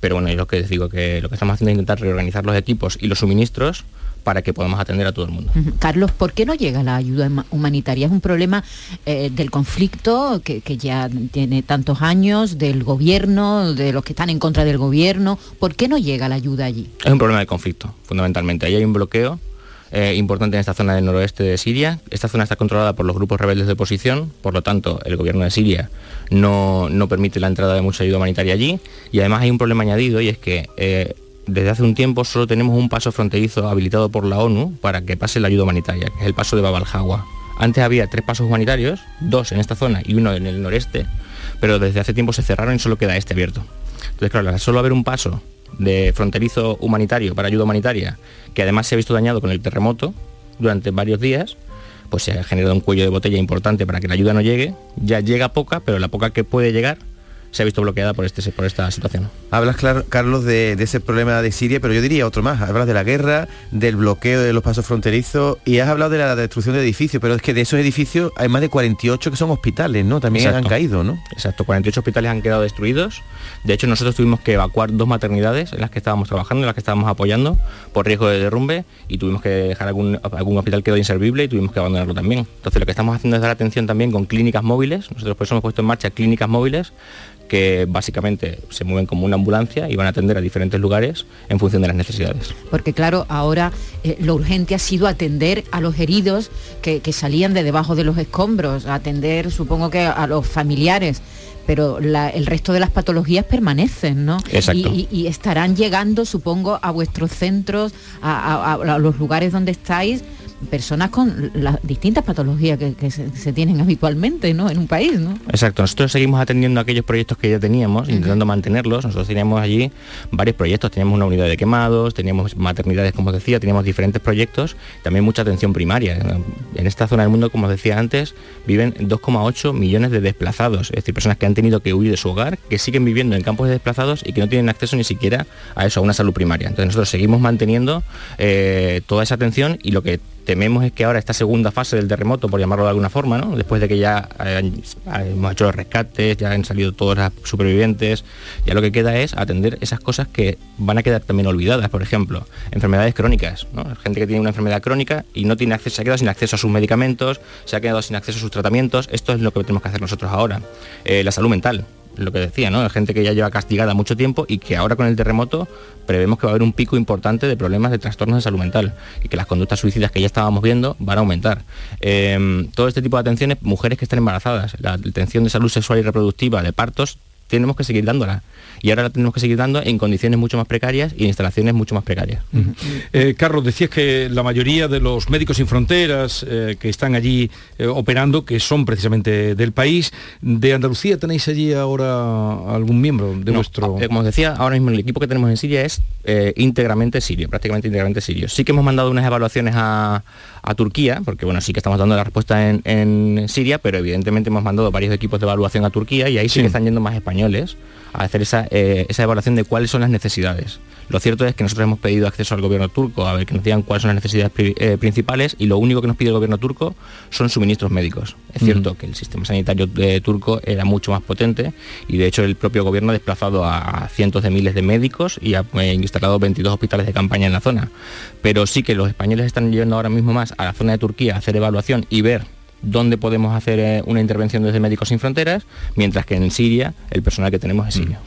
pero bueno, yo lo que les digo que lo que estamos haciendo es intentar reorganizar los equipos y los suministros para que podamos atender a todo el mundo. Carlos, ¿por qué no llega la ayuda huma- humanitaria? Es un problema eh, del conflicto que, que ya tiene tantos años, del gobierno, de los que están en contra del gobierno. ¿Por qué no llega la ayuda allí? Es un problema de conflicto, fundamentalmente. Ahí hay un bloqueo eh, importante en esta zona del noroeste de Siria. Esta zona está controlada por los grupos rebeldes de oposición, por lo tanto, el gobierno de Siria no, no permite la entrada de mucha ayuda humanitaria allí. Y además hay un problema añadido y es que eh, desde hace un tiempo solo tenemos un paso fronterizo habilitado por la ONU para que pase la ayuda humanitaria, que es el paso de Bab al-Hawa. Antes había tres pasos humanitarios, dos en esta zona y uno en el noreste, pero desde hace tiempo se cerraron y solo queda este abierto. Entonces, claro, solo haber un paso de fronterizo humanitario para ayuda humanitaria, que además se ha visto dañado con el terremoto durante varios días, pues se ha generado un cuello de botella importante para que la ayuda no llegue. Ya llega poca, pero la poca que puede llegar se ha visto bloqueada por, este, por esta situación. Hablas, Carlos, de, de ese problema de Siria, pero yo diría otro más. Hablas de la guerra, del bloqueo de los pasos fronterizos y has hablado de la destrucción de edificios, pero es que de esos edificios hay más de 48 que son hospitales, ¿no? También Exacto. han caído, ¿no? Exacto, 48 hospitales han quedado destruidos. De hecho, nosotros tuvimos que evacuar dos maternidades en las que estábamos trabajando, en las que estábamos apoyando por riesgo de derrumbe y tuvimos que dejar algún, algún hospital quedó inservible y tuvimos que abandonarlo también. Entonces, lo que estamos haciendo es dar atención también con clínicas móviles. Nosotros por eso hemos puesto en marcha clínicas móviles que básicamente se mueven como una ambulancia y van a atender a diferentes lugares en función de las necesidades. Porque claro, ahora eh, lo urgente ha sido atender a los heridos que, que salían de debajo de los escombros, atender supongo que a los familiares, pero la- el resto de las patologías permanecen, ¿no? Exacto. Y, y- y estarán llegando, supongo, a vuestros centros, a, a- a- a los lugares donde estáis, personas con las distintas patologías que, que se, se tienen habitualmente, ¿no? En un país, ¿no? Exacto, nosotros seguimos atendiendo aquellos proyectos que ya teníamos, intentando mantenerlos. Nosotros teníamos allí varios proyectos, teníamos una unidad de quemados, teníamos maternidades, como os decía, teníamos diferentes proyectos, también mucha atención primaria. En esta zona del mundo, como os decía antes, viven 2,8 millones de desplazados, es decir, personas que han tenido que huir de su hogar, que siguen viviendo en campos de desplazados y que no tienen acceso ni siquiera a eso, a una salud primaria. Entonces nosotros seguimos manteniendo eh, toda esa atención y lo que tememos es que ahora esta segunda fase del terremoto, por llamarlo de alguna forma, ¿no? después de que ya hemos hecho los rescates, ya han salido todos los supervivientes, ya lo que queda es atender esas cosas que van a quedar también olvidadas, por ejemplo, enfermedades crónicas, gente que tiene una enfermedad crónica y no tiene acceso, se ha quedado sin acceso a sus medicamentos, se ha quedado sin acceso a sus tratamientos, esto es lo que tenemos que hacer nosotros ahora. Eh, la salud mental, lo que decía, ¿no? Gente que ya lleva castigada mucho tiempo y que ahora con el terremoto prevemos que va a haber un pico importante de problemas de trastornos de salud mental y que las conductas suicidas que ya estábamos viendo van a aumentar. Eh, todo este tipo de atenciones, mujeres que están embarazadas, la atención de salud sexual y reproductiva, de partos, tenemos que seguir dándola. Y ahora la tenemos que seguir dando en condiciones mucho más precarias y en instalaciones mucho más precarias. Eh, Carlos, decías que la mayoría de los médicos sin fronteras eh, que están allí eh, operando, que son precisamente del país, ¿de Andalucía tenéis allí ahora algún miembro de No, vuestro...? eh, como os decía, ahora mismo el equipo que tenemos en Siria es íntegramente sirio, prácticamente íntegramente sirio. Sí que hemos mandado unas evaluaciones a, a Turquía, porque bueno, sí que estamos dando la respuesta en, en Siria, pero evidentemente hemos mandado varios equipos de evaluación a Turquía y ahí sí, Sí. que están yendo más españoles a hacer esa, eh, esa evaluación de cuáles son las necesidades. Lo cierto es que nosotros hemos pedido acceso al gobierno turco a ver que nos digan cuáles son las necesidades pri- eh, principales y lo único que nos pide el gobierno turco son suministros médicos. Es cierto que el sistema sanitario eh, turco era mucho más potente y de hecho el propio gobierno ha desplazado a, cientos de miles de médicos y ha eh, instalado 22 hospitales de campaña en la zona. Pero sí que los españoles están yendo ahora mismo más a la zona de Turquía a hacer evaluación y ver dónde podemos hacer eh, una intervención desde Médicos Sin Fronteras, mientras que en Siria el personal que tenemos es sirio.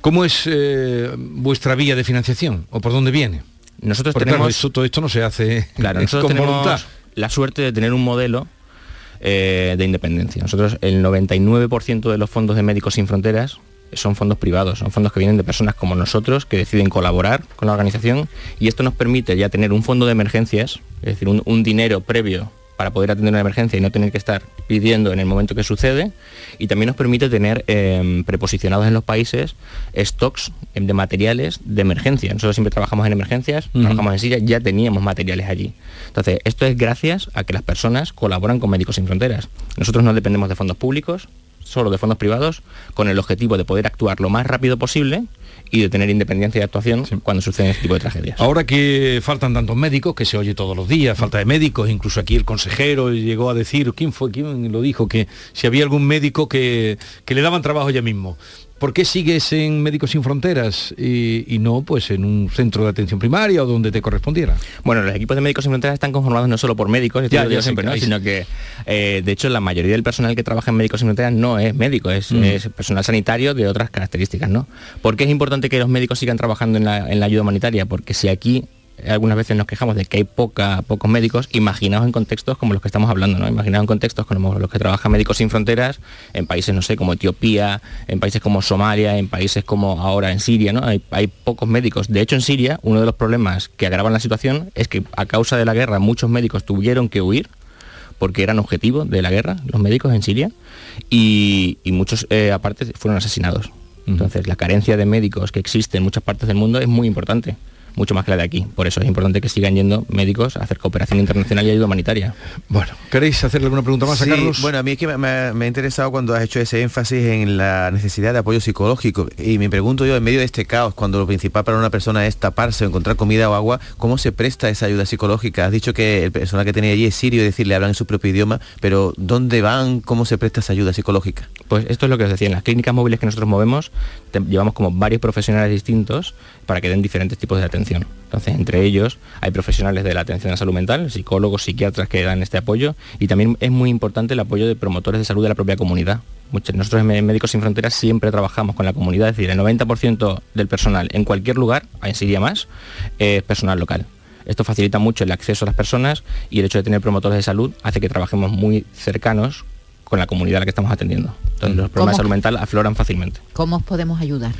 ¿Cómo es eh, vuestra vía de financiación o por dónde viene? Nosotros Porque, tenemos claro, esto- todo esto no se hace Claro, [LAUGHS] nosotros con tenemos voluntad. la suerte de tener un modelo eh, de independencia. Nosotros el 99% de los fondos de Médicos Sin Fronteras son fondos privados, son fondos que vienen de personas como nosotros que deciden colaborar con la organización y esto nos permite ya tener un fondo de emergencias, es decir, un, un dinero previo para poder atender una emergencia y no tener que estar pidiendo en el momento que sucede y también nos permite tener eh, preposicionados en los países stocks eh, de materiales de emergencia. Nosotros siempre trabajamos en emergencias, trabajamos en Siria, ya teníamos materiales allí. Entonces, esto es gracias a que las personas colaboran con Médicos Sin Fronteras. Nosotros no dependemos de fondos públicos, solo de fondos privados, con el objetivo de poder actuar lo más rápido posible y de tener independencia de actuación cuando suceden este tipo de tragedias. Ahora que faltan tantos médicos, que se oye todos los días, falta de médicos, incluso aquí el consejero llegó a decir, ¿quién fue? ¿Quién lo dijo? Que si había algún médico que, que le daban trabajo ya mismo. ¿Por qué sigues en Médicos Sin Fronteras y, y no pues en un centro de atención primaria o donde te correspondiera? Bueno, los equipos de Médicos Sin Fronteras están conformados no solo por médicos, Ya, ya siempre, que ¿no? hay- sino que eh, de hecho la mayoría del personal que trabaja en Médicos Sin Fronteras no es médico, es, Mm. es personal sanitario de otras características. ¿no? ¿Por qué es importante que los médicos sigan trabajando en la, ayuda humanitaria? Porque si aquí algunas veces nos quejamos de que hay poca, pocos médicos, imaginaos en contextos como los que estamos hablando, ¿no? Imaginaos en contextos como los que trabajan Médicos Sin Fronteras en países, no sé, como Etiopía, en países como Somalia, en países como ahora en Siria, ¿no? Hay, pocos médicos. De hecho, en Siria, uno de los problemas que agravan la situación es que a causa de la guerra muchos médicos tuvieron que huir porque eran objetivo de la guerra, los médicos en Siria, y, y muchos eh, aparte fueron asesinados. Entonces, la carencia de médicos que existe en muchas partes del mundo es muy importante, mucho más que la de aquí. Por eso es importante que sigan yendo médicos a hacer cooperación internacional y ayuda humanitaria. Bueno, ¿queréis hacerle alguna pregunta más a Carlos? Bueno, a mí es que me, me- me ha interesado cuando has hecho ese énfasis en la necesidad de apoyo psicológico. Y me pregunto yo, en medio de este caos, cuando lo principal para una persona es taparse o encontrar comida o agua, ¿cómo se presta esa ayuda psicológica? Has dicho que el personal que tenía allí es sirio, es decir, le hablan en su propio idioma, pero ¿dónde van? ¿Cómo se presta esa ayuda psicológica? Pues esto es lo que os decía, en las clínicas móviles que nosotros movemos, te- llevamos como varios profesionales distintos para que den diferentes tipos de atención. Entonces, entre ellos hay profesionales de la atención a la salud mental, psicólogos, psiquiatras que dan este apoyo y también es muy importante el apoyo de promotores de salud de la propia comunidad. Muchos- Nosotros en Médicos Sin Fronteras siempre trabajamos con la comunidad, es decir, el 90% del personal en cualquier lugar, en Siria más, es personal local. Esto facilita mucho el acceso a las personas y el hecho de tener promotores de salud hace que trabajemos muy cercanos con la comunidad a la que estamos atendiendo. Entonces los problemas de salud mental afloran fácilmente. ¿Cómo os podemos ayudar?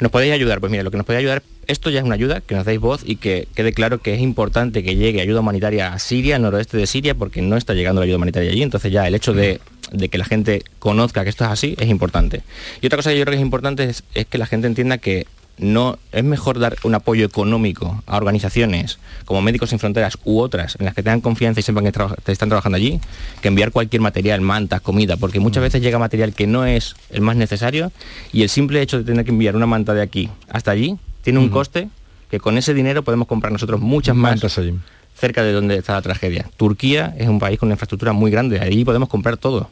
¿Nos podéis ayudar? Pues mira, lo que nos puede ayudar, esto ya es una ayuda, que nos deis voz y que quede claro que es importante que llegue ayuda humanitaria a Siria, al noroeste de Siria, porque no está llegando la ayuda humanitaria allí. Entonces ya el hecho de, de que la gente conozca que esto es así es importante. Y otra cosa que yo creo que es importante es, es que la gente entienda que no es mejor dar un apoyo económico a organizaciones como Médicos Sin Fronteras u otras en las que tengan confianza y sepan que están trabajando allí, que enviar cualquier material, mantas, comida, porque muchas veces llega material que no es el más necesario y el simple hecho de tener que enviar una manta de aquí hasta allí tiene un Ujú. coste que con ese dinero podemos comprar nosotros muchas más Mantas allí. cerca de donde está la tragedia. Turquía es un país con una infraestructura muy grande, allí podemos comprar todo.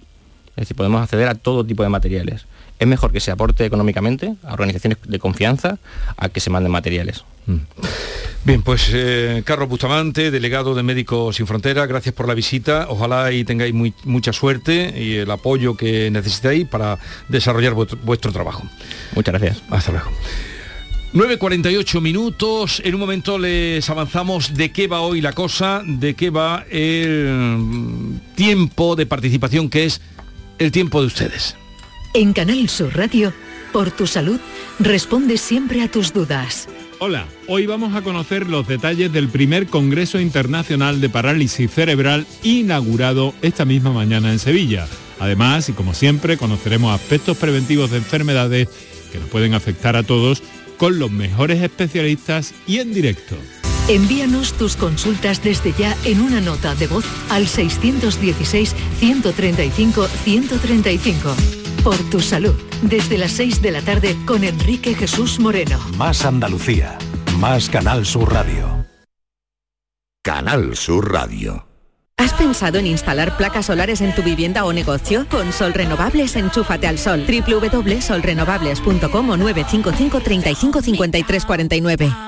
Es decir, podemos acceder a todo tipo de materiales. Es mejor que se aporte económicamente a organizaciones de confianza a que se manden materiales. Bien, pues eh, Carlos Bustamante, delegado de Médicos Sin Fronteras, gracias por la visita. Ojalá y tengáis muy- mucha suerte y el apoyo que necesitáis para desarrollar vuestro, vuestro trabajo. Muchas gracias. Hasta luego. 9.48 minutos, en un momento les avanzamos de qué va hoy la cosa, de qué va el mm, tiempo de participación que es el tiempo de ustedes. En Canal Sur Radio, por tu salud, responde siempre a tus dudas. Hola, hoy vamos a conocer los detalles del primer Congreso Internacional de Parálisis Cerebral inaugurado esta misma mañana en Sevilla. Además, y como siempre, conoceremos aspectos preventivos de enfermedades que nos pueden afectar a todos con los mejores especialistas y en directo. Envíanos tus consultas desde ya en una nota de voz al 616-135-135. Por tu salud, desde las 6 de la tarde con Enrique Jesús Moreno. Más Andalucía, más Canal Sur Radio. Canal Sur Radio. ¿Has pensado en instalar placas solares en tu vivienda o negocio? Con Sol Renovables, enchúfate al sol. www.solrenovables.com o 955 35 53 49.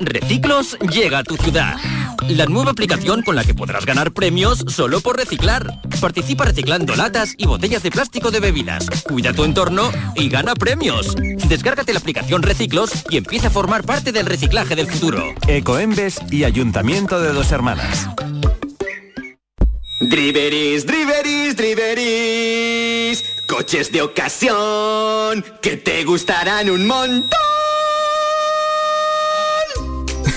Reciclos llega a tu ciudad. La nueva aplicación con la que podrás ganar premios solo por reciclar. Participa reciclando latas y botellas de plástico de bebidas. Cuida tu entorno y gana premios. Descárgate la aplicación Reciclos y empieza a formar parte del reciclaje del futuro. Ecoembes y Ayuntamiento de Dos Hermanas. Driveris, driveris, driveris. Coches de ocasión que te gustarán un montón.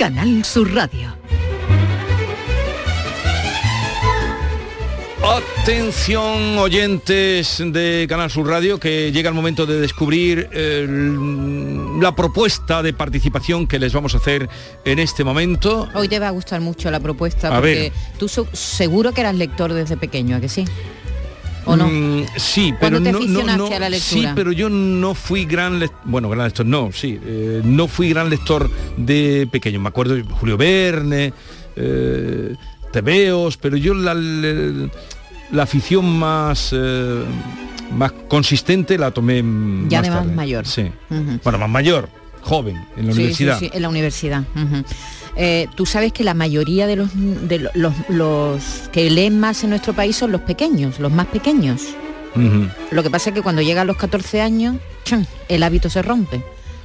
Canal Sur Radio. Atención oyentes de Canal Sur Radio que llega el momento de descubrir el- la propuesta de participación que les vamos a hacer en este momento. Hoy te va a gustar mucho la propuesta A porque ver. tú seguro que eras lector desde pequeño, ¿a que sí? ¿O no? Mm, sí, pero ¿Cuándo te no, no, no- a la sí, lectura? pero yo no fui gran lector, bueno, gran lector, no, sí, eh, no fui gran lector de pequeño. Me acuerdo de Julio Verne, eh, Tebeos, pero yo la, la- afición más eh, más consistente la tomé Ya más de más tarde. mayor. Sí. Ujú. Bueno, más mayor, joven, en la Sí, universidad. Sí, sí, en la universidad. Eh, Tú sabes que la mayoría de, los, de lo- los, los que leen más en nuestro país son los pequeños, los más pequeños. Lo que pasa es que cuando llegan los 14 años, el hábito se rompe,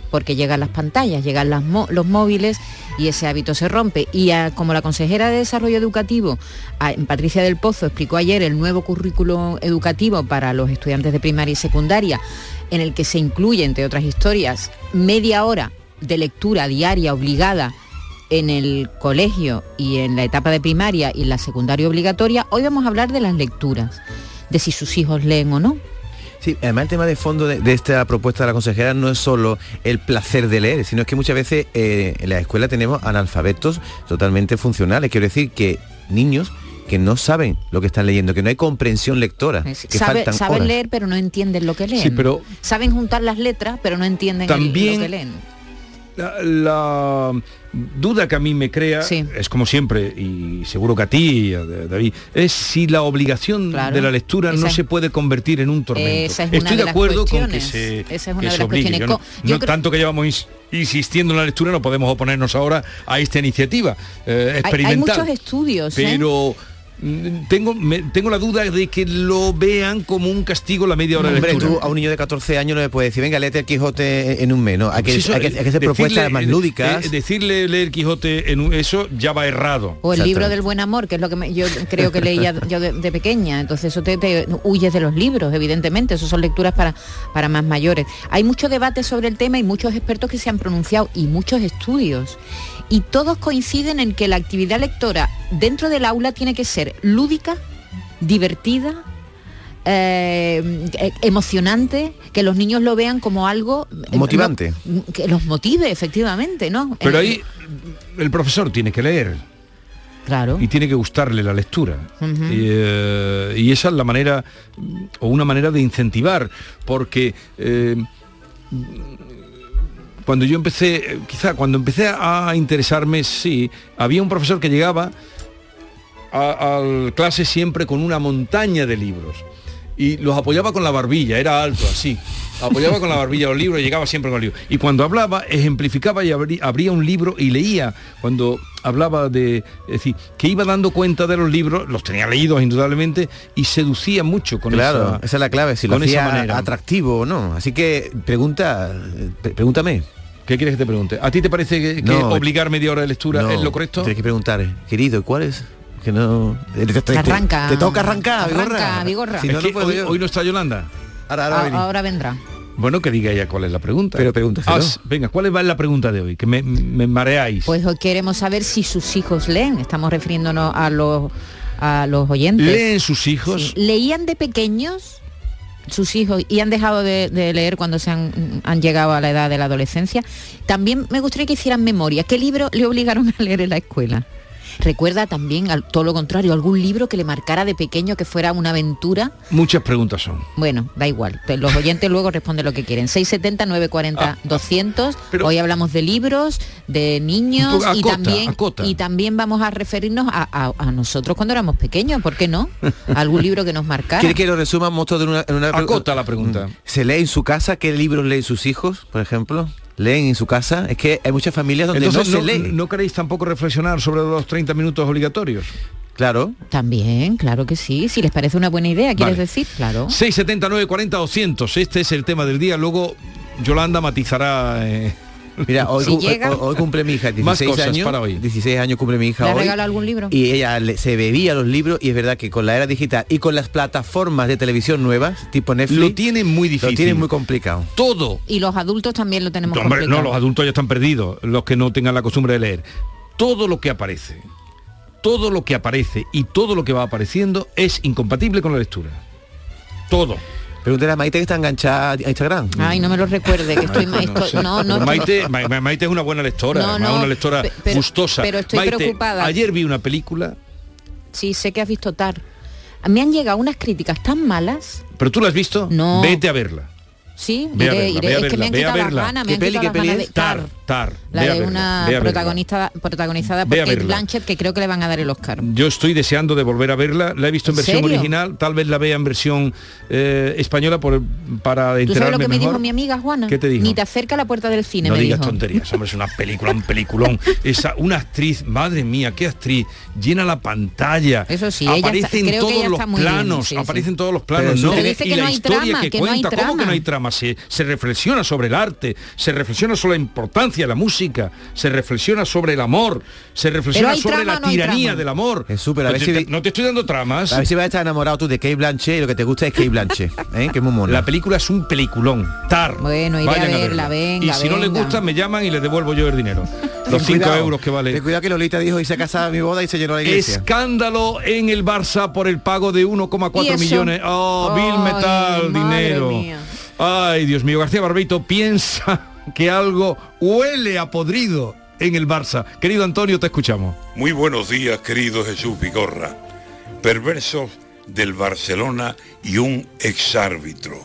porque llegan las pantallas, llegan las los móviles y ese hábito se rompe. Y a- como la consejera de Desarrollo Educativo, a- Patricia del Pozo, explicó ayer el nuevo currículo educativo para los estudiantes de primaria y secundaria, en el que se incluye, entre otras historias, media hora de lectura diaria obligada en el colegio y en la etapa de primaria y en la secundaria obligatoria, hoy vamos a hablar de las lecturas, de si sus hijos leen o no. Sí, además el tema de fondo de, de esta propuesta de la consejera no es solo el placer de leer, sino es que muchas veces eh, en la escuela tenemos analfabetos totalmente funcionales. Quiero decir que niños que no saben lo que están leyendo, que no hay comprensión lectora, que Sabe- faltan saben horas. leer pero no entienden lo que leen. Sí, pero- Saben juntar las letras pero no entienden el- También- lo que leen. La, la duda que a mí me crea es como siempre y seguro que a ti a David es si la obligación Claro. de la lectura no es- se puede convertir en un tormento Esa es una estoy de acuerdo con que se, Esa es que una de se las obligue. Yo no- Co- yo no creo- tanto que llevamos ins- insistiendo en la lectura no podemos oponernos ahora a esta iniciativa eh, Hay, hay experimental muchos estudios. ¿eh? pero tengo me- tengo la duda de que lo vean como un castigo la media hora de lectura tú a un niño de 14 años no le puedes decir, venga, léete el Quijote en un mes, ¿no? Hay que, Sí, eso, hay que- hay que hacer decirle, propuestas más eh, lúdicas. eh, decirle leer Quijote en un- eso ya va errado. O el libro del buen amor, que es lo que me- yo creo que leía [LAUGHS] yo de, de pequeña. Entonces eso te, te huyes de los libros, evidentemente. Eso son lecturas para, para más mayores. Hay mucho debate sobre el tema y muchos expertos que se han pronunciado y muchos estudios. Y todos coinciden en que la actividad lectora dentro del aula tiene que ser lúdica, divertida, eh, eh, emocionante, que los niños lo vean como algo eh, Motivante. no- que los motive efectivamente, ¿no? Pero Eh, ahí el profesor tiene que leer. Claro. Y tiene que gustarle la lectura. Y, eh, y esa es la manera, o una manera de incentivar, porque eh, cuando yo empecé, eh, quizá cuando empecé a interesarme, sí, había un profesor que llegaba a, a clase siempre con una montaña de libros y los apoyaba con la barbilla, era alto así. apoyaba con la barbilla los libros y llegaba siempre con el libro. Y cuando hablaba, ejemplificaba y abrí- abría un libro y leía. Cuando hablaba de, es decir, que iba dando cuenta de los libros, los tenía leídos indudablemente, y seducía mucho con claro, esa, esa es la clave, si lo hacía manera. atractivo o no. Así que pregunta, pre- pregúntame. ¿Qué quieres que te pregunte? ¿A ti te parece que, obligar media hora de lectura No, es lo correcto? Tienes que preguntar, querido, ¿cuál es? Que no... Te, te- te- Arranca. te toca arrancar, Arranca, Vigorra. Si no, hoy, hoy no está Yolanda. Ahora, ahora vendrá. Bueno, que diga ella cuál es la pregunta. Pero pregúntaselo. Ah, venga, ¿cuál es la pregunta de hoy? Que me, me mareáis. Pues hoy queremos saber si sus hijos leen. Estamos refiriéndonos a los a los oyentes. ¿Leen sus hijos? Sí. ¿Leían de pequeños sus hijos y han dejado de, leer cuando se han, han llegado a la edad de la adolescencia? También me gustaría que hicieran memoria. ¿Qué libro le obligaron a leer en la escuela? Recuerda también, al, todo lo contrario, algún libro que le marcara de pequeño que fuera una aventura. Muchas preguntas son. Bueno, da igual. Los oyentes luego responden lo que quieren. 670 940 200. Hoy hablamos de libros, de niños y también acota. y también vamos a referirnos a, a- a nosotros cuando éramos pequeños, ¿por qué no? [LAUGHS] Algún libro que nos marcara. ¿Quiere que lo resumamos todo en una, en una Acota la pregunta. ¿Se lee en su casa? ¿Qué libros leen sus hijos, por ejemplo? ¿Leen en su casa? Es que hay muchas familias donde Entonces, no, no, se lee. ¿no queréis tampoco reflexionar sobre los 30 minutos obligatorios? Claro. También, claro que sí. Si les parece una buena idea, ¿quieres Vale. decir? Claro. 679 40 200. Este es el tema del día. Luego Yolanda matizará. eh, Mira, hoy, Si cu- llega. hoy- hoy cumple mi hija, 16 Más cosas años. para hoy. 16 años cumple mi hija ¿Le hoy. algún libro? Y ella le- se bebía los libros y es verdad que con la era digital y con las plataformas de televisión nuevas, tipo Netflix, Lo tienen muy difícil. Lo tienen muy complicado. todo. Y los adultos también lo tenemos Hombre, complicado. no, los adultos ya están perdidos, los que no tengan la costumbre de leer. Todo lo que aparece, todo lo que aparece y todo lo que va apareciendo es incompatible con la lectura. Todo. Pregúntale a Maite que está enganchada a Instagram. Ay, no me lo recuerde, que estoy... estoy- no, no, Pero Maite, Ma- Ma- Maite es una buena lectora, No, además, no, una lectora pero- gustosa. pero estoy Maite, preocupada. Ayer vi una película, Sí, sé que has visto TAR. Me han llegado unas críticas tan malas. pero tú la has visto, No. vete a verla. Sí, Ve a iré, verla, iré. ve a es que me han quitado las ganas, me ¿Qué han peli, quitado las ganas de Tar, Tar, La ve a de verla, una ve a verla. protagonista, protagonizada por Kate. Blanchett, que creo que le van a dar el Oscar. Yo estoy deseando de volver a verla. La he visto en ¿En versión serio? original, tal vez la vea en versión eh, española por, para ¿Tú sabes enterarme lo que me mejor. dijo mi amiga Juana? ¿Qué te dijo? Ni te acerca a la puerta del cine, no me digas dijo. tonterías, hombre, es una película, un peliculón. Esa, una actriz, madre mía, qué actriz, llena la pantalla. Eso sí, ella aparece está- en todos los planos, aparece en todos los planos, ¿no? Pero dice y que la no hay historia trama, que, no hay cuenta, ¿cómo que trama? Se, se reflexiona sobre el arte, se reflexiona sobre la importancia de la música, se reflexiona sobre el amor, se reflexiona sobre trama la no tiranía del amor. Es súper, a No ver te- si te- no te estoy dando tramas. A ver si vas a estar enamorado tú de Kate Blanchett y lo que te gusta es Kate Blanchett, ¿eh? que es muy mona. La película es un peliculón. Tar. Bueno, iré Vayan a verla, venga, Y si no les gusta, me llaman y les devuelvo yo el dinero. [LAUGHS] Los Ten 5 cuidado. euros que vale. Ten cuidado que Lolita dijo y se casaba a mi boda y se llenó la iglesia. Escándalo en el Barça por el pago de ¿Y 1,4 eso? millones. Oh, Bill Ay, Metal, madre dinero. mía. Ay, Dios mío, García Barbeito piensa que algo huele a podrido en el Barça. Querido Antonio, te escuchamos. Muy buenos días, querido Jesús Vigorra. Perversos del Barcelona y un exárbitro.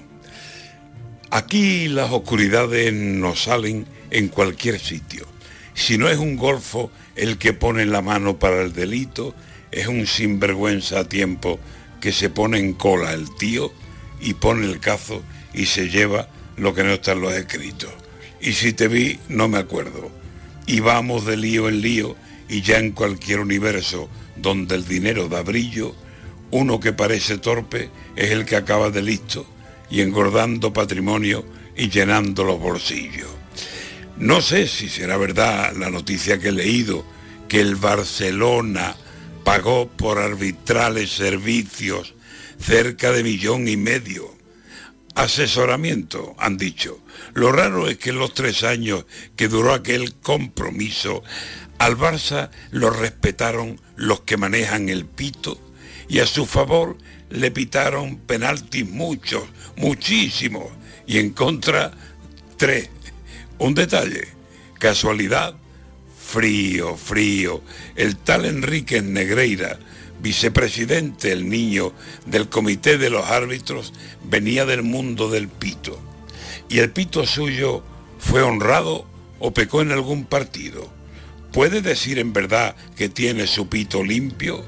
Aquí las oscuridades nos salen en cualquier sitio. Si no es un golfo el que pone la mano para el delito, es un sinvergüenza a tiempo que se pone en cola el tío y pone el cazo y se lleva lo que no está en los escritos. Y si te vi, no me acuerdo. Y vamos de lío en lío y ya en cualquier universo donde el dinero da brillo, uno que parece torpe es el que acaba de listo y engordando patrimonio y llenando los bolsillos. No sé si será verdad la noticia que he leído, que el Barcelona pagó por arbitrales servicios cerca de millón y medio. Asesoramiento, han dicho. Lo raro es que en los tres años que duró aquel compromiso, al Barça lo respetaron los que manejan el pito y a su favor le pitaron penaltis muchos, muchísimos, y en contra tres. Un detalle, casualidad, frío, frío. El tal Enrique Negreira, vicepresidente, el niño del comité de los árbitros, venía del mundo del pito. Y el pito suyo fue honrado o pecó en algún partido. ¿Puede decir en verdad que tiene su pito limpio?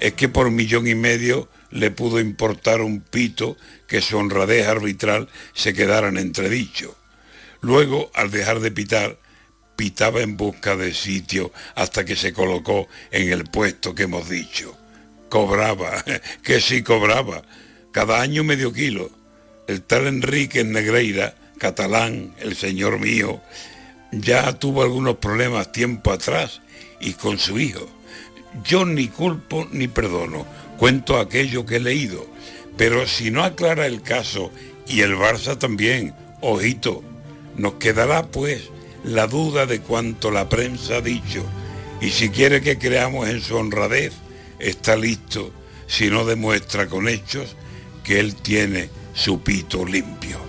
es que por millón y medio le pudo importar un pito que su honradez arbitral se quedara en entredicho. Luego, al dejar de pitar, pitaba en busca de sitio hasta que se colocó en el puesto que hemos dicho. Cobraba, [LAUGHS] que sí cobraba, cada año medio kilo. El tal Enrique Negreira, catalán, el señor mío, ya tuvo algunos problemas tiempo atrás y con su hijo. Yo ni culpo ni perdono, cuento aquello que he leído, pero si no aclara el caso y el Barça también, ojito, nos quedará pues la duda de cuanto la prensa ha dicho y si quiere que creamos en su honradez, está listo si no demuestra con hechos que él tiene su pito limpio.